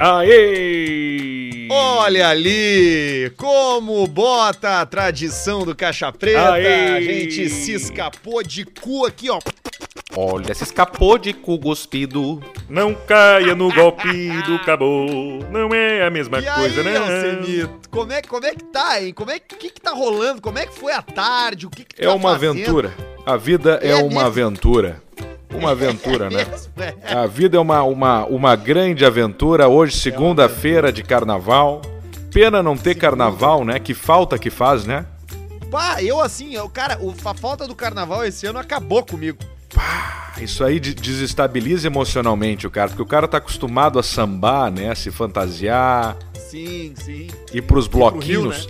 Aê! Olha ali, como bota a tradição do Caixa Preta. Aê! A gente se escapou de cu aqui, ó. Olha, se escapou de cu cuspido. Não caia no golpe do cabô. Não é a mesma E coisa, aí, né? Alcemito, como é, como é que tá, hein? Como é que, que, que tá rolando? Como é que foi a tarde? O que, que tu É tá uma fazendo? aventura. A vida é, É uma mesmo? aventura. Uma aventura, né? Mesmo, é. A vida é uma, uma, uma grande aventura. Hoje, segunda-feira de carnaval. Pena não ter carnaval, né? Que falta que faz, né? Pá, eu assim, eu, cara, a falta do carnaval esse ano acabou comigo. Isso aí de- desestabiliza emocionalmente o cara, porque o cara tá acostumado a sambar, né? A se fantasiar, Sim, sim. ir pros Rio, bloquinhos.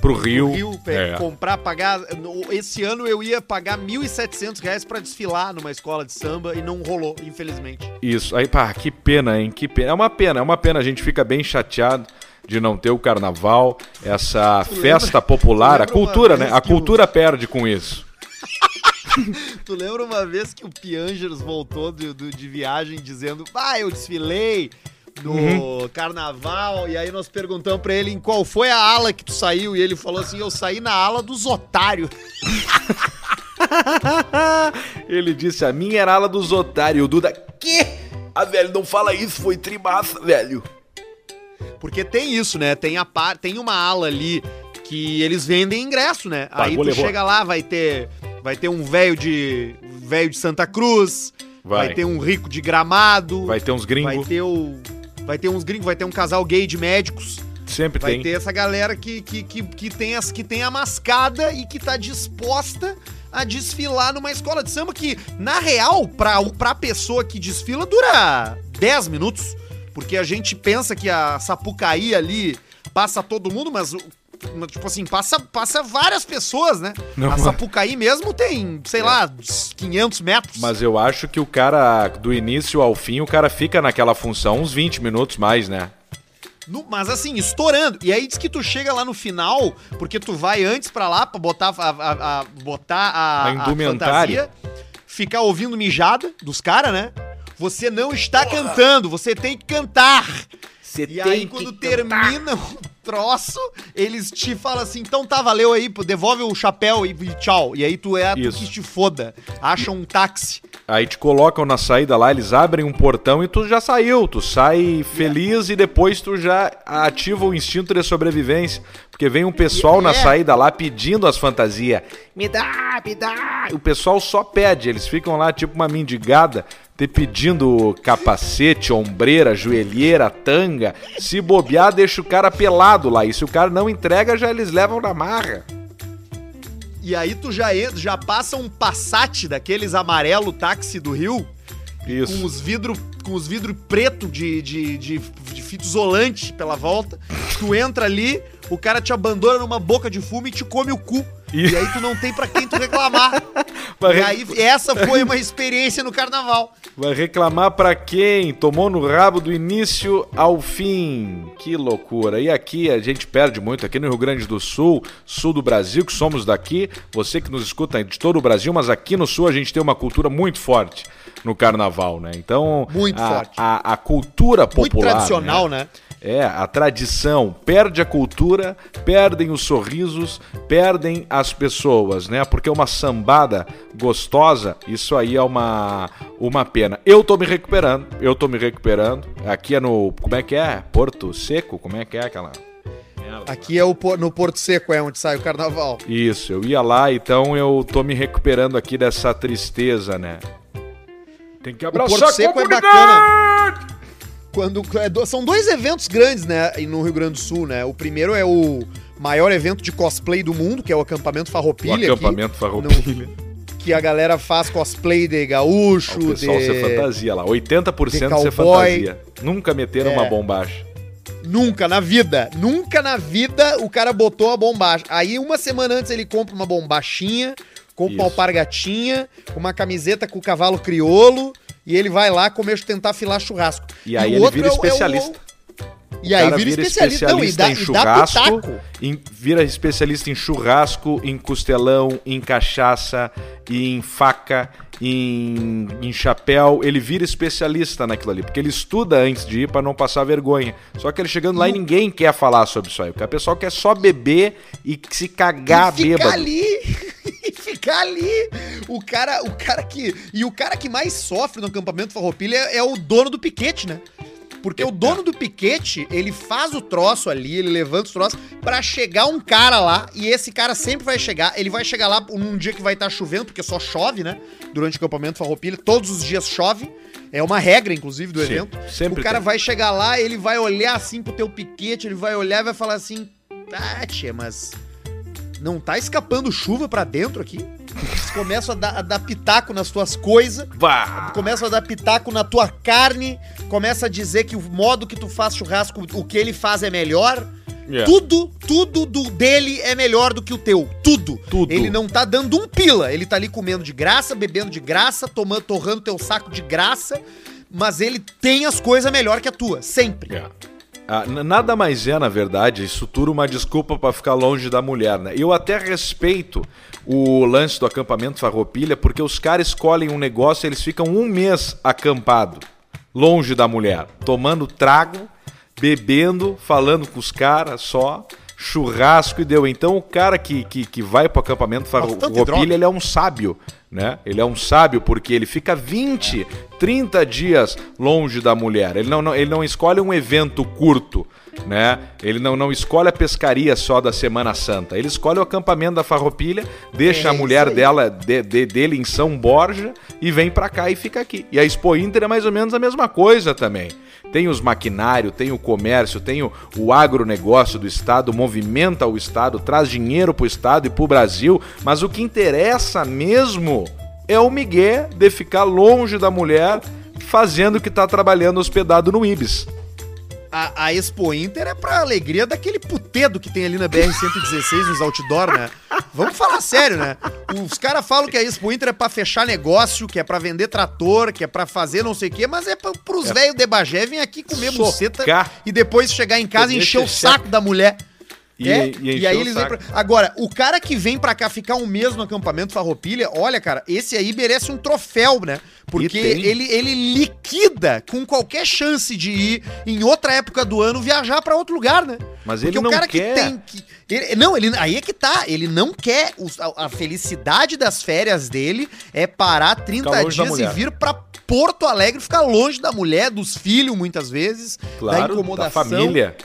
Pro Rio. O Rio, pe- é. comprar, pagar. Esse ano eu ia pagar 1.700 reais pra desfilar numa escola de samba e não rolou, infelizmente. Isso. Aí, pá, que pena, hein? Que pena. É uma pena, é uma pena. A gente fica bem chateado de não ter o carnaval, essa festa popular, a cultura, né? A cultura perde com isso. Tu lembra uma vez que o Piangers voltou do, do- de viagem dizendo: Ah, eu desfilei no Uhum. carnaval. E aí nós perguntamos pra ele em qual foi a ala que tu saiu. E ele falou assim: Eu saí na ala dos otários. Ele disse, a minha era a ala dos otários. O Duda, que? Ah, velho, não fala isso, foi trimassa, velho. Porque tem isso, né? Tem, a par... tem uma ala ali que eles vendem ingresso, né? Aí tu levou. chega lá, vai ter. Vai ter um velho de. velho de Santa Cruz. Vai. Vai. ter um rico de gramado. Vai ter uns Vai gringos, ter o. Vai ter uns gringos, vai ter um casal gay de médicos. sempre Vai tem. ter essa galera que, que, que, que, tem as, que tem a mascada e que tá disposta a desfilar numa escola de samba que, na real, pra, pra pessoa que desfila, dura 10 minutos. Porque a gente pensa que a Sapucaí ali passa todo mundo, mas, tipo assim, passa, passa várias pessoas, né? Não, a mas- Sapucaí mesmo tem, sei lá, 500 metros. Mas eu acho que o cara, do início ao fim, o cara fica naquela função uns 20 minutos mais, né? No- mas assim, estourando. E aí diz que tu chega lá no final, porque tu vai antes pra lá pra botar a, a- a- botar a, A indumentária. fantasia, ficar ouvindo mijada dos caras, né? Você não está cantando, você tem que cantar. Você E aí quando termina o troço, eles te falam assim, então tá, valeu aí, pô, devolve o chapéu e, e tchau. E aí tu é tu Isso. que te foda. Acha um táxi. Aí te colocam na saída lá, eles abrem um portão e tu já saiu. Tu sai feliz e depois tu já ativa o instinto de sobrevivência. Porque vem um pessoal na é. saída lá pedindo as fantasias. Me dá, me dá. O pessoal só pede, eles ficam lá tipo uma mendigada, te pedindo capacete, ombreira, joelheira, tanga. Se bobear, deixa o cara pelado lá. E se o cara não entrega, já eles levam na marra. E aí tu já, já passa um Passat daqueles amarelo táxi do Rio, com Isso. os vidros com os vidros preto de, de, de, de fita isolante pela volta. Tu entra ali, o cara te abandona numa boca de fumo e te come o cu. E- E aí tu não tem pra quem tu reclamar. E re- aí essa foi uma experiência no carnaval. Vai reclamar pra quem? Tomou no rabo do início ao fim. Que loucura. E aqui a gente perde muito, aqui no Rio Grande do Sul, sul do Brasil, que somos daqui. Você que nos escuta de todo o Brasil, mas aqui no sul a gente tem uma cultura muito forte no carnaval, né? Então, Muito a, forte. A, a cultura popular. Muito tradicional, né? né? É, a tradição perde a cultura, perdem os sorrisos, perdem as pessoas, né? Porque uma sambada gostosa, isso aí é uma, uma pena. Eu tô me recuperando, eu tô me recuperando. Aqui é no. Como é que é? Porto Seco? Como é que é aquela. Aqui é o, no Porto Seco, é onde sai o carnaval. Isso, eu ia lá, então eu tô me recuperando aqui dessa tristeza, né? Tem que O abraçar Porto a Seco é bacana. Quando, é são dois eventos grandes, né, no Rio Grande do Sul, né? O primeiro é o maior evento de cosplay do mundo, que é o acampamento O Farroupilha. acampamento aqui, farroupilha. no- que a galera faz cosplay de gaúcho, O pessoal de... ser fantasia lá. 80% de ser cowboy. fantasia. Nunca meteram É. uma bombacha. Nunca na vida, nunca na vida o cara botou a bombacha. Aí uma semana antes ele compra uma bombachinha, compra uma Isso. alpargatinha, uma camiseta com o cavalo criolo e ele vai lá comer tentar filar churrasco. E aí o ele outro vira é o- é o- especialista. E aí cara vira especialista. Não, e dá- em e churrasco, pitaco. em- vira especialista em churrasco, em costelão, em cachaça, em faca, em, em chapéu. Ele vira especialista naquilo ali, porque ele estuda antes de ir pra não passar vergonha. Só que ele chegando lá e ninguém quer falar sobre isso aí. O pessoal quer só beber e se cagar e ficar bêbado. ali. e ficar ali. O cara, o cara que. E o cara que mais sofre no acampamento Farroupilha é, é o dono do piquete, né? Porque o dono do piquete, ele faz o troço ali, ele levanta os troços pra chegar um cara lá, e esse cara sempre vai chegar, ele vai chegar lá num dia que vai estar chovendo, porque só chove, né? Durante o acampamento Farroupilha, todos os dias chove. É uma regra, inclusive, do Sim, evento. sempre o cara tem. vai chegar lá, ele vai olhar assim pro teu piquete, ele vai olhar e vai falar assim: Ah, tia, mas não tá escapando chuva pra dentro aqui? Começam a dar, a dar pitaco nas tuas coisas, começam a dar pitaco na tua carne, começa a dizer que o modo que tu faz churrasco, o que ele faz é melhor. Yeah. Tudo, tudo do dele é melhor do que o teu. Tudo. Tudo. Ele não tá dando um pila. Ele tá ali comendo de graça, bebendo de graça, tomando, torrando teu saco de graça. Mas ele tem as coisas melhor que a tua. Sempre. É. Ah, nada mais é, na verdade, isso tudo uma desculpa pra ficar longe da mulher, né? Eu até respeito o lance do acampamento Farroupilha, porque os caras escolhem um negócio e eles ficam um mês acampado, longe da mulher, tomando trago, bebendo, falando com os caras só, churrasco e deu. Então o cara que, que, que vai pro acampamento. Farroupilha, ele é um sábio, né? Ele é um sábio porque ele fica 20, 30 dias longe da mulher. Ele não, não- ele não escolhe um evento curto, né? Ele não, não escolhe a pescaria só da Semana Santa. Ele escolhe o acampamento da Farroupilha, deixa É a mulher dela de- de- dele em São Borja e vem pra cá e fica aqui. E a Expo Inter é mais ou menos a mesma coisa também. Tem os maquinários, tem o comércio, tem o, o agronegócio do Estado, movimenta o Estado, traz dinheiro pro Estado e pro Brasil, mas o que interessa mesmo é o migué de ficar longe da mulher fazendo o que tá trabalhando hospedado no Ibis. A, a Expo Inter é pra alegria daquele putedo que tem ali na BR-116, nos outdoor, né? Vamos falar sério, né? Os caras falam que a Expo Inter é pra fechar negócio, que é pra vender trator, que é pra fazer não sei o quê, mas é pra, pros velhos de Bagé vir aqui comer Socar. buceta e depois chegar em casa e encher o saco da mulher. E- é? e E, aí eles vêm pra... Agora, o cara que vem pra cá ficar um mês no acampamento Farroupilha, olha, cara, esse aí merece um troféu, né? Porque ele, ele liquida com qualquer chance de ir em outra época do ano viajar pra outro lugar, né? Mas Porque ele não o cara quer. que tem que. ele- não, ele, aí é que tá. Ele não quer. os- a, a felicidade das férias dele é parar 30 Ficar longe da dias e vir pra Porto Alegre, ficar longe da mulher, dos filhos, muitas vezes, da Claro, da incomodação. família.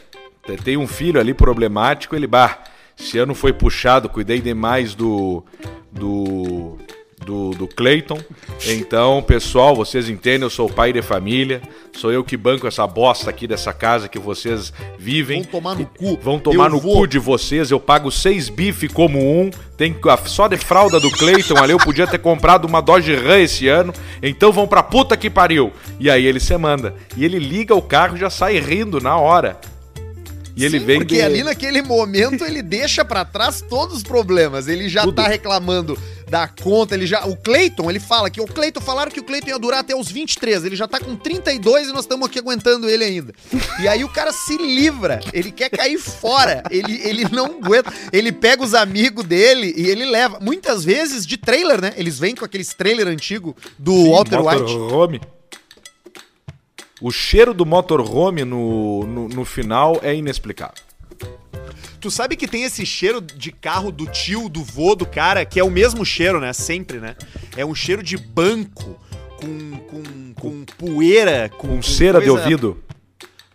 Te- Tem um filho ali problemático, ele, bah, esse ano foi puxado, cuidei demais do. do. do, do Clayton. Então, pessoal, vocês entendem, eu sou pai de família, sou eu que banco essa bosta aqui dessa casa que vocês vivem. Vão tomar no cu. Vão tomar Eu no vou. cu de vocês, eu pago seis bife como um. Tem que- só de fralda do Clayton ali, eu podia ter comprado uma Dodge Ram esse ano. Então vão pra puta que pariu. E aí ele se manda. E ele liga o carro e já sai rindo na hora. E ele Sim, vem porque de- ali naquele momento ele deixa pra trás todos os problemas. Ele já Tudo. tá reclamando da conta, ele já. O Cleiton, ele fala que o Cleiton falaram que o Cleiton ia durar até os 23. Ele já tá com 32 e nós estamos aqui aguentando ele ainda. E aí o cara se livra, ele quer cair fora. Ele, ele não aguenta. Ele pega os amigos dele e ele leva. Muitas vezes de trailer, né? Eles vêm com aqueles trailer antigo do Sim, Walter White. O cheiro do motorhome no, no, no final é inexplicável. Tu sabe que tem esse cheiro de carro do tio, do vô do cara, que é o mesmo cheiro, né? Sempre, né? É um cheiro de banco, com, com, com poeira, com, Com cera de coisa- ouvido.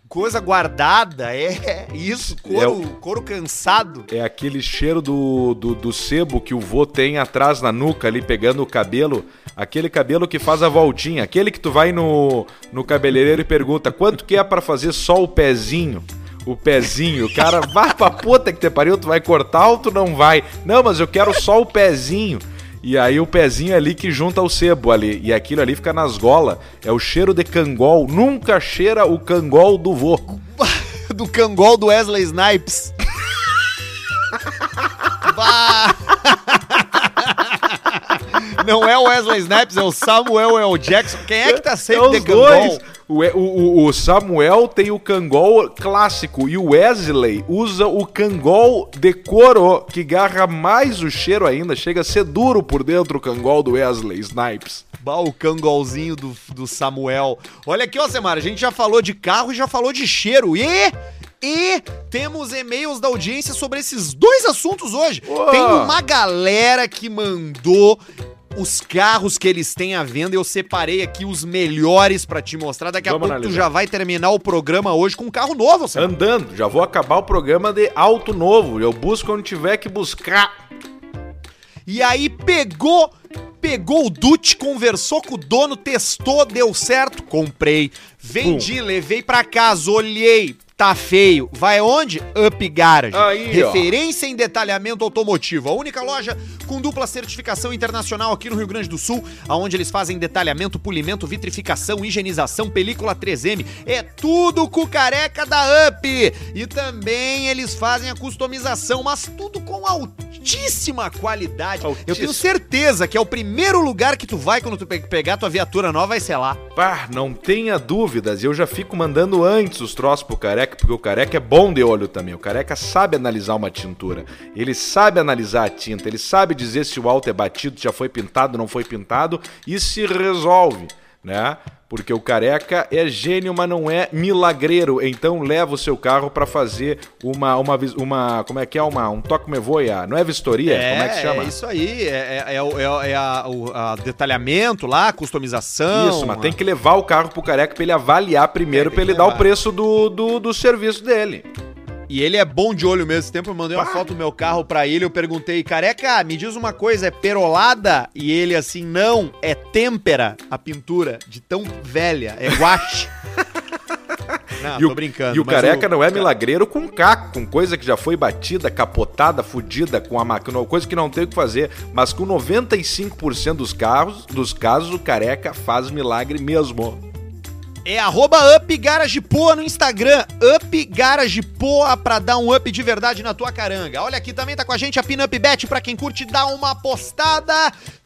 Coisa guardada, é isso, couro, É o- couro cansado. É aquele cheiro do, do, do sebo que o vô tem atrás na nuca ali, pegando o cabelo. Aquele cabelo que faz a voltinha. Aquele que tu vai no, no cabeleireiro e pergunta quanto que é pra fazer só o pezinho. O pezinho. O cara, vai pra puta que te pariu, tu vai cortar ou tu não vai? Não, mas eu quero só o pezinho. E aí o pezinho é ali que junta o sebo ali. E aquilo ali fica nas golas. É o cheiro de cangol. Nunca cheira o cangol do vô. Do cangol do Wesley Snipes. Bah. Não é o Wesley Snipes, é o Samuel L. Jackson. Quem é que tá sempre É de cangol? dois. O, o- o- Samuel tem o cangol clássico e o Wesley usa o cangol de couro, que garra mais o cheiro ainda. Chega a ser duro por dentro o cangol do Wesley Snipes. Bah, o cangolzinho do, do Samuel. Olha aqui, ó, Semara, a gente já falou de carro e já falou de cheiro. E... E temos e-mails da audiência sobre esses dois assuntos hoje. Tem uma galera que mandou os carros que eles têm à venda. Eu separei aqui os melhores pra te mostrar. Daqui a Vamos pouco tu analisar. já vai terminar o programa hoje com um carro novo, Semara. Andando, já vou acabar o programa de alto novo. Eu busco onde tiver que buscar. E aí pegou, pegou o Dutch, conversou com o dono, testou, deu certo, comprei. Vendi, levei pra casa, olhei, tá feio. Vai onde? Up Garage. Aí, ó. Referência em detalhamento automotivo. A única loja com dupla certificação internacional aqui no Rio Grande do Sul, aonde eles fazem detalhamento, polimento, vitrificação, higienização, película 3M. É tudo com o careca da Up. E também eles fazem a customização, mas tudo com altíssima qualidade. Eu tenho Altíssimo. certeza que é o primeiro lugar que tu vai quando tu pe- pegar tua viatura nova, vai ser lá. Pá, não tenha dúvidas, eu já fico mandando antes os troços pro careca, porque o careca é bom de olho também. O careca sabe analisar uma tintura, ele sabe analisar a tinta, ele sabe dizer se o alto é batido, já foi pintado, não foi pintado e se resolve, né? Porque o careca é gênio, mas não é milagreiro. Então leva o seu carro pra fazer uma, uma, uma, como é que é, uma, um toque me voia, não é vistoria? como é que chama? É isso aí, é, é, é, o- é, é a, o a detalhamento lá, customização. Isso, mas tem que levar o carro pro careca pra ele avaliar primeiro, É, tem pra ele dar o preço do, do, do serviço dele. E ele é bom de olho mesmo. Esse tempo eu mandei uma foto do meu carro pra ele, eu perguntei, careca, me diz uma coisa, é perolada? E ele assim, não, é têmpera a pintura, de tão velha, é guache. não, e o, tô brincando. e o careca não é milagreiro com caco, com coisa que já foi batida, capotada, fudida, com a máquina, coisa que não tem o que fazer. Mas com 95% dos carros, dos casos, o careca faz milagre mesmo. É arroba Up Garage Poa no Instagram. Up Garage Poa pra dar um up de verdade na tua caranga. Olha aqui também tá com a gente a Pinup Bet pra quem curte dar uma postada.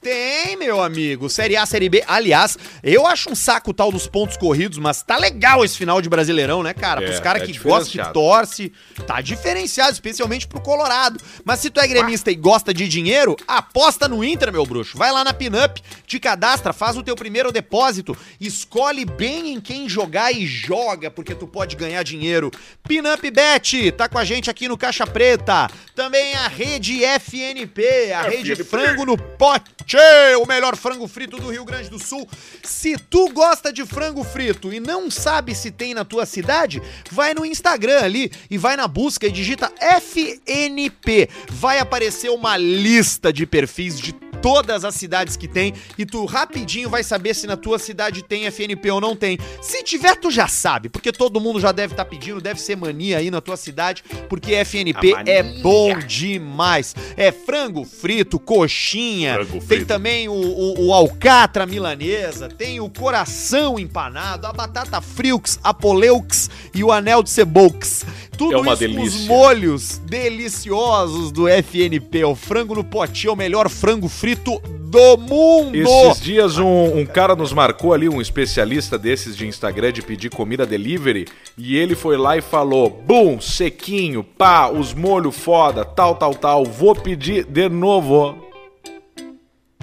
Tem, meu amigo. Série A, Série B. Aliás, eu acho um saco o tal dos pontos corridos, mas tá legal esse final de Brasileirão, né, cara? É, Pros caras é que gostam, que torce, tá diferenciado, especialmente pro Colorado. Mas se tu é gremista e gosta de dinheiro, aposta no Inter, meu bruxo. Vai lá na Pinup, te cadastra, faz o teu primeiro depósito, escolhe bem em quem jogar e joga, porque tu pode ganhar dinheiro. Pinup Bet, tá com a gente aqui no Caixa Preta. Também a rede FNP, a rede FNP. Frango no Pote, o melhor frango frito do Rio Grande do Sul. Se tu gosta de frango frito e não sabe se tem na tua cidade, vai no Instagram ali e vai na busca e digita FNP. Vai aparecer uma lista de perfis de todas as cidades que tem e tu rapidinho vai saber se na tua cidade tem FNP ou não tem. Se tiver, tu já sabe, porque todo mundo já deve estar pedindo, deve ser mania aí na tua cidade, porque FNP é bom demais. É frango frito, coxinha, Frango tem frito. também o, o, o alcatra milanesa, tem o coração empanado, a batata friux, a poleux e o anel de ceboux. Tudo É uma isso com os delícia. molhos deliciosos do FNP. O frango no potinho é o melhor frango frito do mundo. Esses dias um, um cara nos marcou ali, um especialista desses de Instagram de pedir comida delivery, e ele foi lá e falou: Bum, sequinho, pá, os molhos foda, tal, tal, tal, vou pedir de novo.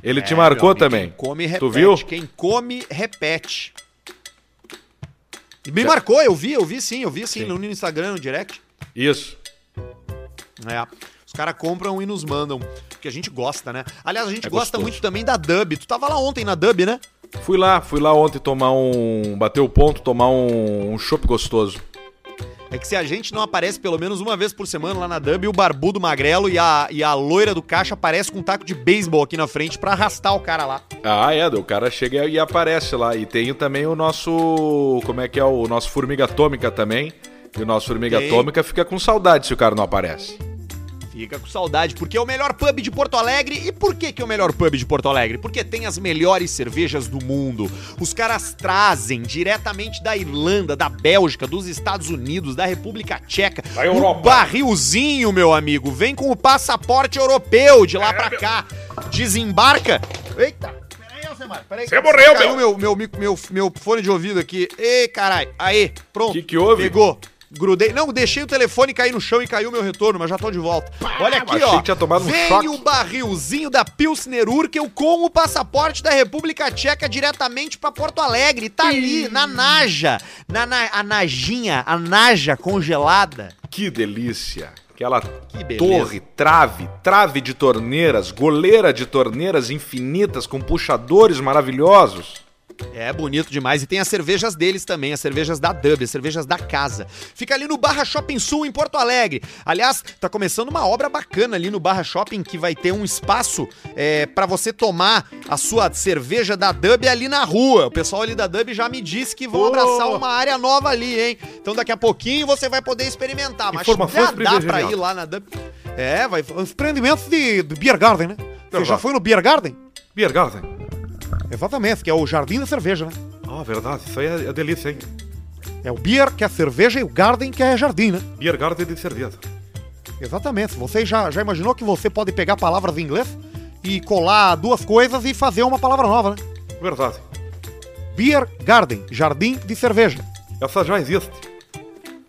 Ele te É, marcou meu amigo, também. Quem come, repete. Tu viu? Quem come, repete. E me marcou, eu vi, eu vi sim, eu vi sim, Sim. no Instagram, no direct. Isso. É. Os caras compram e nos mandam. Porque a gente gosta, né? Aliás, a gente É gosta gostoso. muito também da Dub. Tu tava lá ontem na Dub, né? Fui lá, fui lá ontem tomar um. bater o ponto, tomar um, um chopp gostoso. É que se a gente não aparece pelo menos uma vez por semana lá na Dub, o barbudo magrelo e a, e a loira do caixa aparece com um taco de beisebol aqui na frente pra arrastar o cara lá. Ah, é, o cara chega e aparece lá. E tem também o nosso. Como é que é? O nosso Formiga Atômica também. E o nosso Formiga Tem. Atômica fica com saudade se o cara não aparece. Fica com saudade, porque é o melhor pub de Porto Alegre. E por que, que é o melhor pub de Porto Alegre? Porque tem as melhores cervejas do mundo. Os caras trazem diretamente da Irlanda, da Bélgica, dos Estados Unidos, da República Tcheca. Da Europa. Um barrilzinho, meu amigo. Vem com o passaporte europeu de lá pra cá. Desembarca. Eita! Peraí. Você morreu, meu. meu, meu, meu, meu fone de ouvido aqui. Ei, caralho. Aí, pronto. Que que houve? Pegou. Grudei. Não, deixei o telefone cair no chão e caiu meu retorno, mas já tô de volta. Olha aqui, achei ó. que tinha tomado um Vem choque. o barrilzinho da Pilsner Urkel com o passaporte da República Tcheca diretamente pra Porto Alegre. Tá ali, na Naja. Na, na, a Najinha, a Naja congelada. Que delícia. Aquela Que torre, trave, trave de torneiras, goleira de torneiras infinitas com puxadores maravilhosos. É bonito demais. E tem as cervejas deles também, as cervejas da Dub, as cervejas da casa. Fica ali no Barra Shopping Sul, em Porto Alegre. Aliás, tá começando uma obra bacana ali no Barra Shopping, que vai ter um espaço é, para você tomar a sua cerveja da Dub ali na rua. O pessoal ali da Dub já me disse que vão Oh. abraçar uma área nova ali, hein? Então daqui a pouquinho você vai poder experimentar. Mas Informações já dá pra ir lá na Dub. É, vai. Os empreendimentos de, de Beer Garden, né? Você já foi no Beer Garden? Beer Garden. Exatamente, que é o jardim da cerveja, né? Ah, verdade. Isso aí é, é delícia, hein? É o beer, que é cerveja, e o garden, que é jardim, né? Beer Garden de cerveja. Exatamente. Você já, já imaginou que você pode pegar palavras em inglês e colar duas coisas e fazer uma palavra nova, né? Verdade. Beer garden, jardim de cerveja. Essa já existe.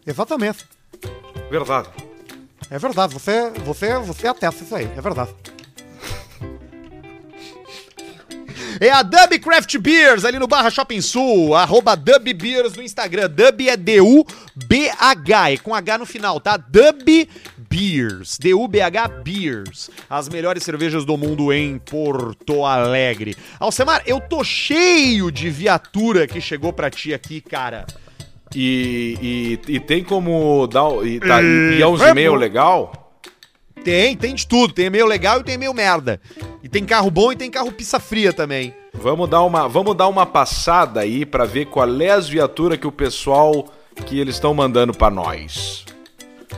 Exatamente. Verdade. É verdade. Você, você, você atesta isso aí. É verdade. É a Dub Craft Beers ali no Barra Shopping Sul, arroba Dub Beers no Instagram. Dub é D-U-B-H, é com H no final, tá? Dub Beers, D-U-B-H Beers. As melhores cervejas do mundo em Porto Alegre. Alcemar, eu tô cheio de viatura que chegou pra ti aqui, cara. E, e, e tem como dar. E, tá, e, e é bom. legal? Tem, tem de tudo. Tem e-mail legal e tem e-mail merda. E tem carro bom e tem carro pizza fria também. Vamos dar uma, vamos dar uma passada aí pra ver qual é as viaturas que o pessoal que eles estão mandando pra nós.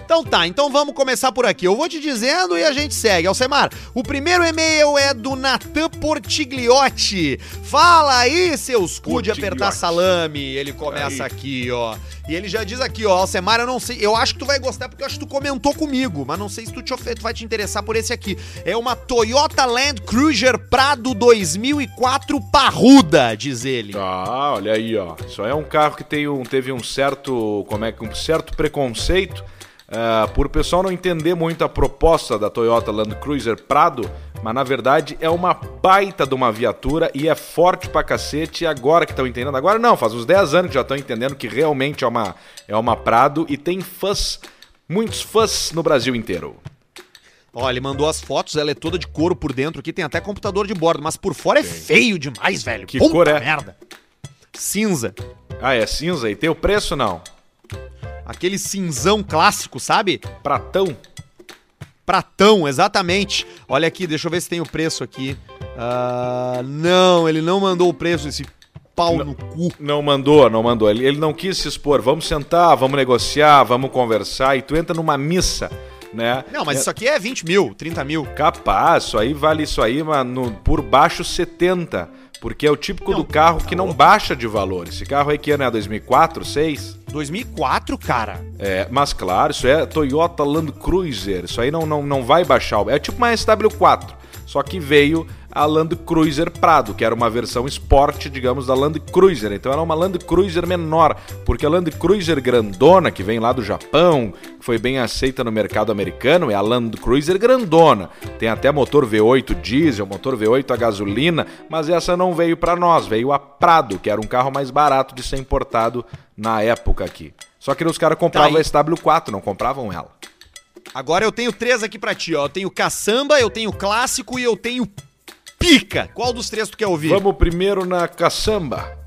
Então tá, então vamos começar por aqui. Eu vou te dizendo e a gente segue. Alcemar, o primeiro e-mail é do Natan Portigliotti. Fala aí, seus cu de apertar salame. Ele começa Aí. aqui, ó. E ele já diz aqui, ó, Alcemar, eu não sei, eu acho que tu vai gostar porque eu acho que tu comentou comigo, mas não sei se tu, te tu vai te interessar por esse aqui. É uma Toyota Land Cruiser Prado 2004 parruda, diz ele. Ah, olha aí, ó. Isso aí é um carro que tem um, teve um certo, como é que um certo preconceito ah, por o pessoal não entender muito a proposta da Toyota Land Cruiser Prado, mas na verdade é uma baita de uma viatura e é forte pra cacete. Agora que estão entendendo, agora não, faz uns 10 anos que já estão entendendo que realmente é uma é uma Prado e tem fãs, muitos fãs no Brasil inteiro. Ó, ele mandou as fotos, ela é toda de couro por dentro aqui, tem até computador de bordo, mas por fora é feio demais, velho. Que cor é? merda. Cinza. Ah, é cinza e tem o preço não? Aquele cinzão clássico, sabe? Pratão. Pratão, exatamente. Olha aqui, deixa eu ver se tem o preço aqui. Ah, não, ele não mandou o preço, esse pau no cu. Não mandou, não mandou. Ele, ele não quis se expor. Vamos sentar, vamos negociar, vamos conversar. E tu entra numa missa, né? Não, mas é, isso aqui é 20 mil, 30 mil. Capaz, isso aí vale isso aí, mas no- por baixo 70. Porque é o típico Não, do carro tá que não baixa de valor.Esse carro aí que ano é 2004, 2006? 2004, cara. É, mas claro, isso é Toyota Land Cruiser. Isso aí não, não, não vai baixar. É tipo uma SW4. Só que veio a Land Cruiser Prado, que era uma versão esporte, digamos, da Land Cruiser. Então era uma Land Cruiser menor, porque a Land Cruiser grandona, que vem lá do Japão, foi bem aceita no mercado americano, é a Land Cruiser grandona. Tem até motor V8 diesel, motor V8 a gasolina, mas essa não veio para nós, veio a Prado, que era um carro mais barato de ser importado na época aqui. Só que os caras compravam Tá a SW4, não compravam ela. Agora eu tenho três aqui pra ti, ó. Eu tenho caçamba, eu tenho clássico e eu tenho pica. Qual dos três tu quer ouvir? Vamos primeiro na caçamba.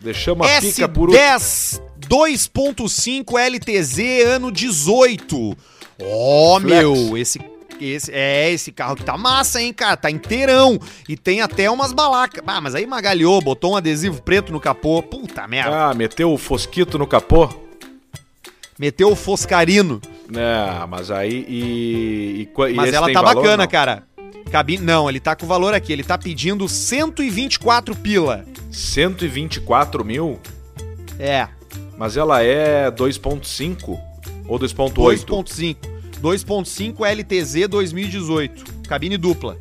Deixamos a pica por último. S10 2.5 LTZ ano 18. Ó, Flex. meu, esse esse é esse carro que tá massa, hein, cara? Tá inteirão e tem até umas balacas. Ah, mas aí magalhou, botou um adesivo preto no capô. Puta merda. Ah, meteu o fosquito no capô? Meteu o foscarino. É, mas aí e. e, Mas ela tá valor, bacana, não? cara. Cabine, não, ele tá com o valor aqui. Ele tá pedindo 124 pila. 124 mil? É, Mas ela é 2.5 ou 2.8? 2.5. 2.5 LTZ 2018. Cabine dupla.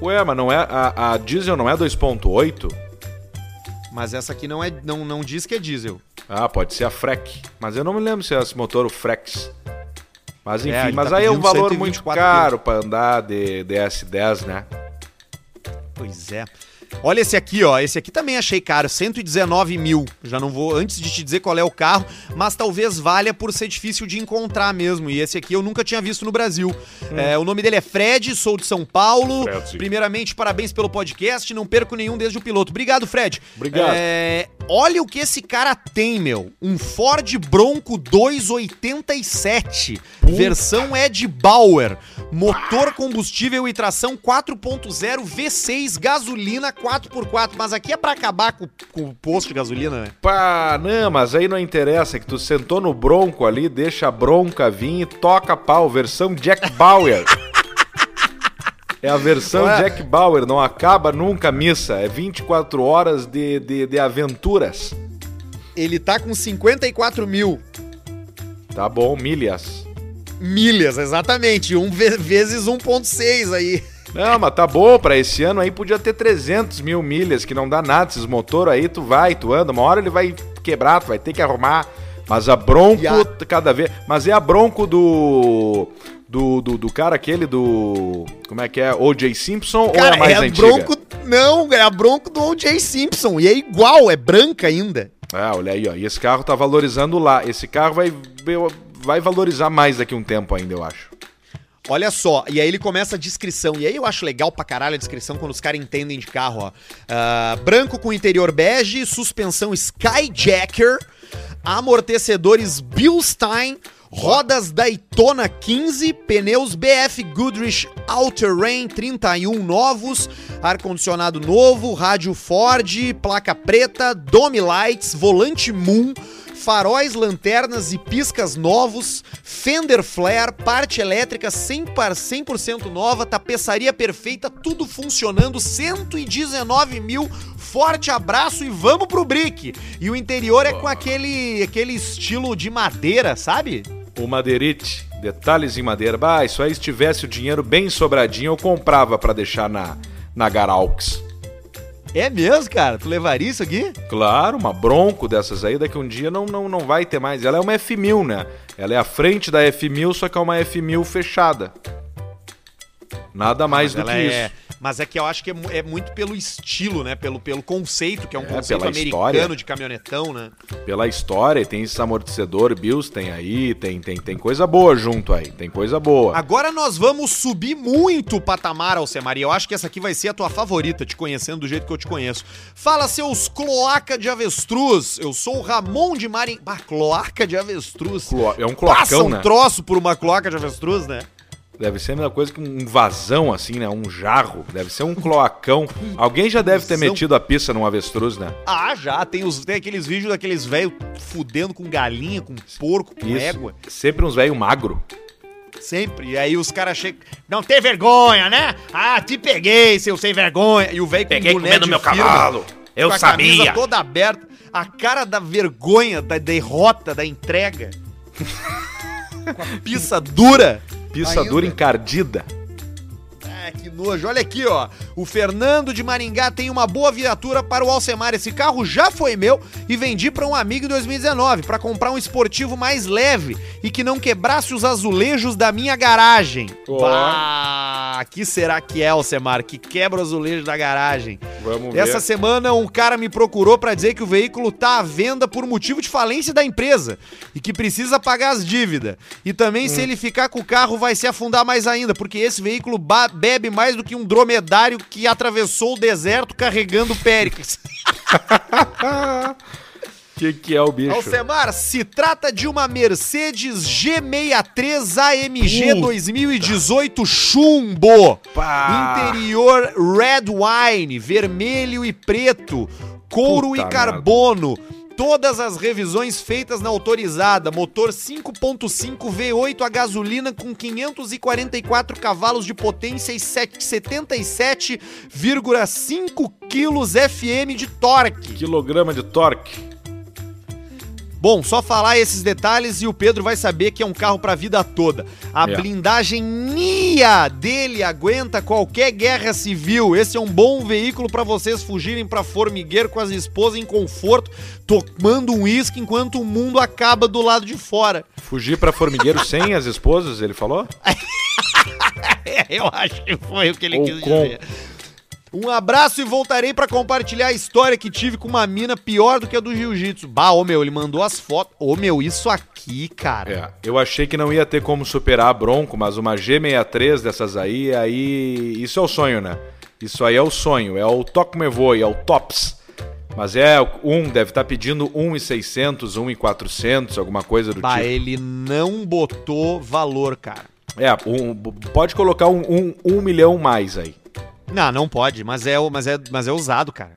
Ué, mas não é. A, a diesel não é 2.8? Mas essa aqui não, é, não, não diz que é diesel. Ah, pode ser a Freck. Mas eu não me lembro se é esse motor, o Frex. Mas enfim, É, mas tá aí é um valor 124 muito caro pra andar de DS10, né? Pois é. Olha esse aqui, ó. Esse aqui também achei caro, 119 mil. Já não vou, antes de te dizer qual é o carro, mas talvez valha por ser difícil de encontrar mesmo. E esse aqui eu nunca tinha visto no Brasil. É, o nome dele é Fred, sou de São Paulo. Fred. Primeiramente, parabéns pelo podcast. Não perco nenhum desde o piloto. Obrigado, Fred. Obrigado. É, olha o que esse cara tem, meu. Um Ford Bronco 287, versão Ed Bauer, motor combustível e tração 4.0 V6 gasolina 4x4, mas aqui é pra acabar com, com o posto de gasolina, né? Pá, não, mas aí não interessa, que tu sentou no bronco ali, deixa a bronca vir e toca pau, versão Jack Bauer. É a versão Ué. Jack Bauer, não acaba nunca a missa, é 24 horas de, de, de aventuras. Ele tá com 54 mil Tá bom, milhas. milhas, exatamente, um ve- vezes 1.6 aí. Não, mas tá bom, pra esse ano aí podia ter 300 mil milhas, que não dá nada, esses motor aí tu vai, tu anda, uma hora ele vai quebrar, tu vai ter que arrumar. Mas a Bronco, a- cada vez... Mas é a Bronco do... Do, do, do cara aquele do... Como é que é? O.J. Simpson ou é Cara, mais é antiga? Bronco, não, é a Bronco do O.J. Simpson, e é igual, é branca ainda. Ah, olha aí, ó. E esse carro tá valorizando lá. Esse carro vai, vai valorizar mais daqui um tempo ainda, eu acho. Olha só, e aí ele começa a descrição. E aí eu acho legal pra caralho a descrição quando os caras entendem de carro, ó. Ah, branco com interior bege, suspensão Skyjacker, amortecedores Bilstein, rodas Daytona 15, pneus BF Goodrich All Terrain 31 novos, ar-condicionado novo, rádio Ford, placa preta, Dome Lights, volante Moon, faróis, lanternas e piscas novos, fender flare, parte elétrica 100%, par- 100 nova, tapeçaria perfeita, tudo funcionando, 119 mil, forte abraço e vamos pro brick. E o interior é com aquele, aquele estilo de madeira, sabe? O Madeirite, detalhes em madeira. Bah, isso aí se tivesse o dinheiro bem sobradinho, eu comprava pra deixar na, na Garaux. É mesmo, cara? Tu levaria isso aqui? Claro, uma Bronco dessas aí, daqui um dia não, não, não vai ter mais. Ela é uma F1000, né? Ela é a frente da F1000, só que é uma F1000 fechada. Nada mais do Ela que é- isso. Mas é que eu acho que é, é muito pelo estilo, né? Pelo, pelo conceito, que é um É, conceito americano história. de caminhonetão, né? Pela história, tem esse amortecedor Bills, tem aí, tem, tem, tem coisa boa junto aí, tem coisa boa. Agora nós vamos subir muito o patamar, Alcemar, e eu acho que essa aqui vai ser a tua favorita, te conhecendo do jeito que eu te conheço. Fala, seus cloaca de avestruz. Eu sou o Ramon de Marim... Bah, cloaca de avestruz. Clo- É um Passa cloacão, um né? troço por uma cloaca de avestruz, né? Deve ser a mesma coisa que um vazão, assim, né? Um jarro. Deve ser um cloacão. Alguém já deve ter metido a pista num avestruz, né? Ah, já. Tem, os, tem aqueles vídeos daqueles velhos fudendo com galinha, com porco, com Isso. égua. Sempre uns velho magro. Sempre. E aí os caras chegam. Não tem vergonha, né? Ah, te peguei, seu sem vergonha. E o velho com Peguei comendo meu firma, cavalo. Eu com a camisa sabia. toda aberta. A cara da vergonha, da derrota, da entrega. com a pista dura. Pista Ainda. dura encardida. Ah, que nojo. Olha aqui, ó. O Fernando de Maringá tem uma boa viatura para o Alcemar. Esse carro já foi meu e vendi para um amigo em 2019 para comprar um esportivo mais leve e que não quebrasse os azulejos da minha garagem. Ó. Bah, que será que é, Alcemar? Que quebra o azulejo da garagem. Vamos Essa ver. semana um cara me procurou para dizer que o veículo tá à venda por motivo de falência da empresa e que precisa pagar as dívidas. E também se ele ficar com o carro vai se afundar mais ainda, porque esse veículo ba- bebe mais do que um dromedário que atravessou o deserto carregando péricles. O que, que é o bicho? Alcemar, se trata de uma Mercedes G63 AMG Puta. 2018 chumbo. Pá. Interior red wine, vermelho e preto, couro Puta e carbono. Todas as revisões feitas na autorizada. Motor 5.5 V8 a gasolina com 544 cavalos de potência e 7 77,5 quilos FM de torque. Quilograma de torque. Bom, só falar esses detalhes e o Pedro vai saber que é um carro pra vida toda. A É. blindagem NIA dele aguenta qualquer guerra civil. Esse é um bom veículo pra vocês fugirem pra formigueiro com as esposas em conforto, tomando um uísque enquanto o mundo acaba do lado de fora. Fugir pra formigueiro sem as esposas, ele falou? É, eu acho que foi o que ele Ou quis com. dizer. Um abraço e voltarei pra compartilhar a história que tive com uma mina pior do que a do jiu-jitsu. Bah, ô meu, ele mandou as fotos. Ô meu, isso aqui, cara. É, eu achei que não ia ter como superar a Bronco, mas uma G63 dessas aí, aí. Isso é o sonho, né? Isso aí é o sonho, é o Tokmevoi, é o Tops. Mas é, um deve estar pedindo 1,600, 1,400, alguma coisa do Bah, tipo. ele não botou valor, cara. É, um, pode colocar um, um, um milhão mais aí. Não, não pode, mas é, mas é, mas é usado, cara.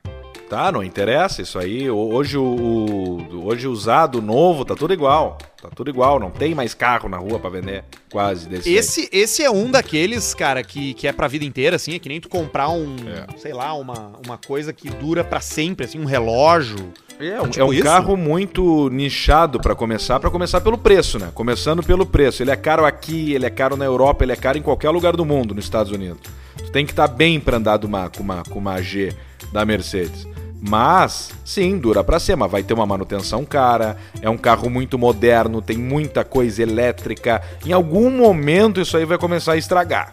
Tá, não interessa isso aí. Ho- Hoje o, hoje usado, novo, tá tudo igual. Tá tudo igual, não tem mais carro na rua pra vender, quase desse. aí. Esse, esse é um daqueles, cara, que, que é pra vida inteira, assim, é que nem tu comprar um, É. sei lá, uma, uma coisa que dura pra sempre, assim, um relógio. É, um, Tipo é um isso? carro muito nichado pra começar, Pra começar pelo preço, né? Começando pelo preço. Ele é caro aqui, ele é caro na Europa, ele é caro em qualquer lugar do mundo, nos Estados Unidos. Tu tem que estar bem pra andar de uma, com, uma, com uma G da Mercedes. Mas, sim, dura pra ser, mas vai ter uma manutenção cara, é um carro muito moderno, tem muita coisa elétrica. Em algum momento isso aí vai começar a estragar.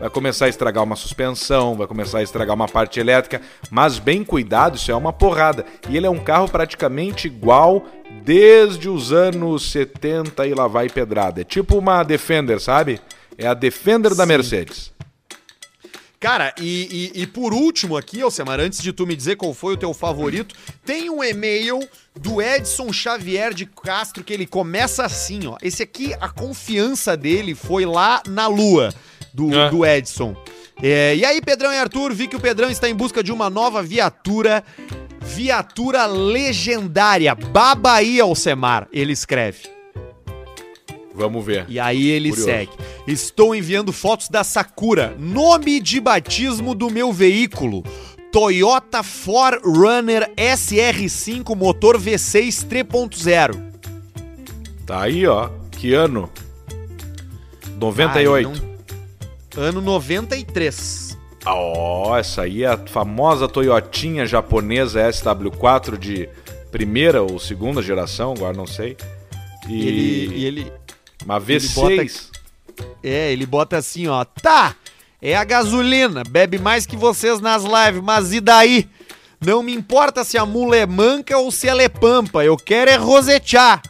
Vai começar a estragar uma suspensão, vai começar a estragar uma parte elétrica, mas bem cuidado, isso é uma porrada. E ele é um carro praticamente igual desde os anos 70 e lá vai pedrada. É tipo uma Defender, sabe? É a Defender da Sim. Mercedes. Cara, e, e, e por último aqui, Alcemar, antes de tu me dizer qual foi o teu favorito, tem um e-mail do Edson Xavier de Castro que ele começa assim, ó. Esse aqui, a confiança dele foi lá na lua do, É. do Edson. É, e aí, Pedrão e Arthur, vi que o Pedrão está em busca de uma nova viatura, viatura legendária, Babaí Alcemar, ele escreve. Vamos ver. E aí ele Curioso. segue. Estou enviando fotos da Sakura, nome de batismo do meu veículo. Toyota 4Runner SR5 motor V6 3.0. Tá aí, ó. Que ano? 98. Ai, não- Ano 93. Ah, Ó, essa aí é a famosa Toyotinha japonesa SW4 de primeira ou segunda geração, agora não sei. E, E ele, e ele uma ele V6. é, ele bota assim, ó. Tá, é a gasolina, bebe mais que vocês nas lives, mas e daí? Não me importa se a mula é manca ou se ela é pampa, eu quero é rosetear.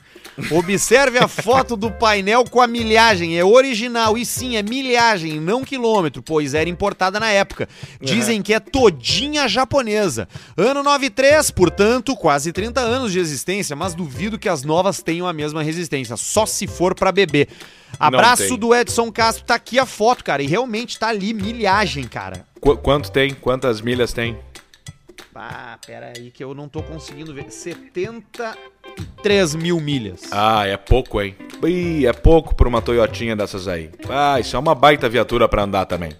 Observe a foto do painel com a milhagem, é original e sim, é milhagem, não quilômetro, pois era importada na época. Dizem que é todinha japonesa. Ano 93, portanto, quase 30 anos de existência, mas duvido que as novas tenham a mesma resistência, só se for pra beber. Abraço do Edson Castro, tá aqui a foto, cara, e realmente tá ali milhagem, cara. Qu- quanto tem? Quantas milhas tem? Ah, pera aí que eu não tô conseguindo ver. 73 mil milhas. Ah, é pouco, hein? Ih, é pouco pra uma Toyotinha dessas aí. Ah, isso é uma baita viatura pra andar também.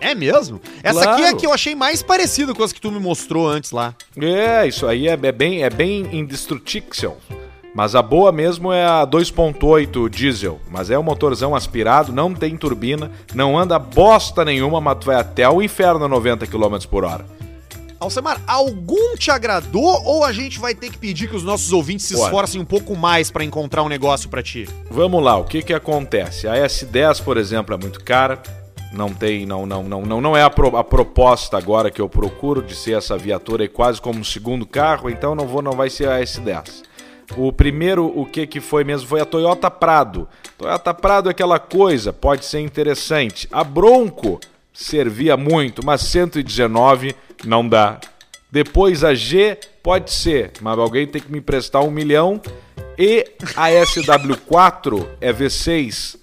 É mesmo? Essa Claro. aqui é a que eu achei mais parecida com as que tu me mostrou antes lá. É, isso aí é, é bem, é bem indestrutível. Mas a boa mesmo é a 2.8 diesel. Mas é um motorzão aspirado, não tem turbina, não anda bosta nenhuma, mas tu vai até o inferno a 90 km por hora. Alcemar, algum te agradou ou a gente vai ter que pedir que os nossos ouvintes se Olha. esforcem um pouco mais pra encontrar um negócio pra ti? Vamos lá, o que que acontece? A S10, por exemplo, é muito cara. Não tem, não, não, não, não, não é a, pro- a proposta agora que eu procuro de ser essa viatura aí quase como um segundo carro, então não vou, não vai ser a S10. O primeiro, o que que foi mesmo, foi a Toyota Prado. Toyota Prado é aquela coisa, pode ser interessante. A Bronco servia muito, mas 119 não dá. Depois a G pode ser, mas alguém tem que me emprestar um milhão. E a SW4 é V6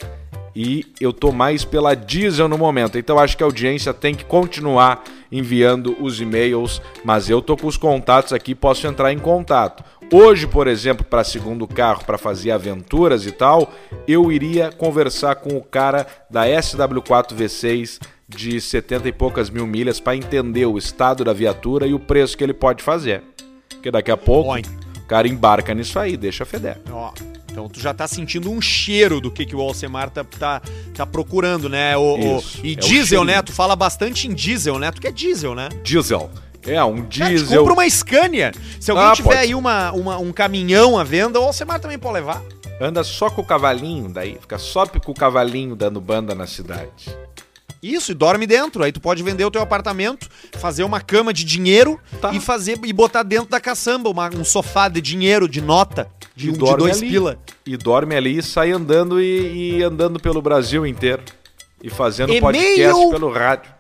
e eu tô mais pela diesel no momento. Então acho que a audiência tem que continuar enviando os e-mails, mas eu tô com os contatos aqui, posso entrar em contato. Hoje, por exemplo, para segundo carro, para fazer aventuras e tal, eu iria conversar com o cara da SW4 V6 de 70 e poucas mil milhas para entender o estado da viatura e o preço que ele pode fazer. Porque daqui a pouco Ó, O cara embarca nisso aí, deixa feder. Ó, então tu já tá sentindo um cheiro do que, que o Alcemar tá, tá, tá procurando, né? O, o- e é o diesel, cheirinho. né? Tu fala bastante em diesel, né? Tu quer diesel, né? Diesel. É, um Cara, diesel. compra uma Scania. Se alguém Ah, tiver pode. aí uma, uma- um caminhão à venda, o Alcemar também pode levar. Anda só com o cavalinho, daí fica só com o cavalinho dando banda na cidade. Isso, e dorme dentro. Aí tu pode vender o teu apartamento, fazer uma cama de dinheiro Tá. e fazer e botar dentro da caçamba uma- um sofá de dinheiro, de nota, de, E um, de dois ali. pila. E dorme ali e sai andando e, e andando pelo Brasil inteiro. E fazendo E-mail. podcast pelo rádio.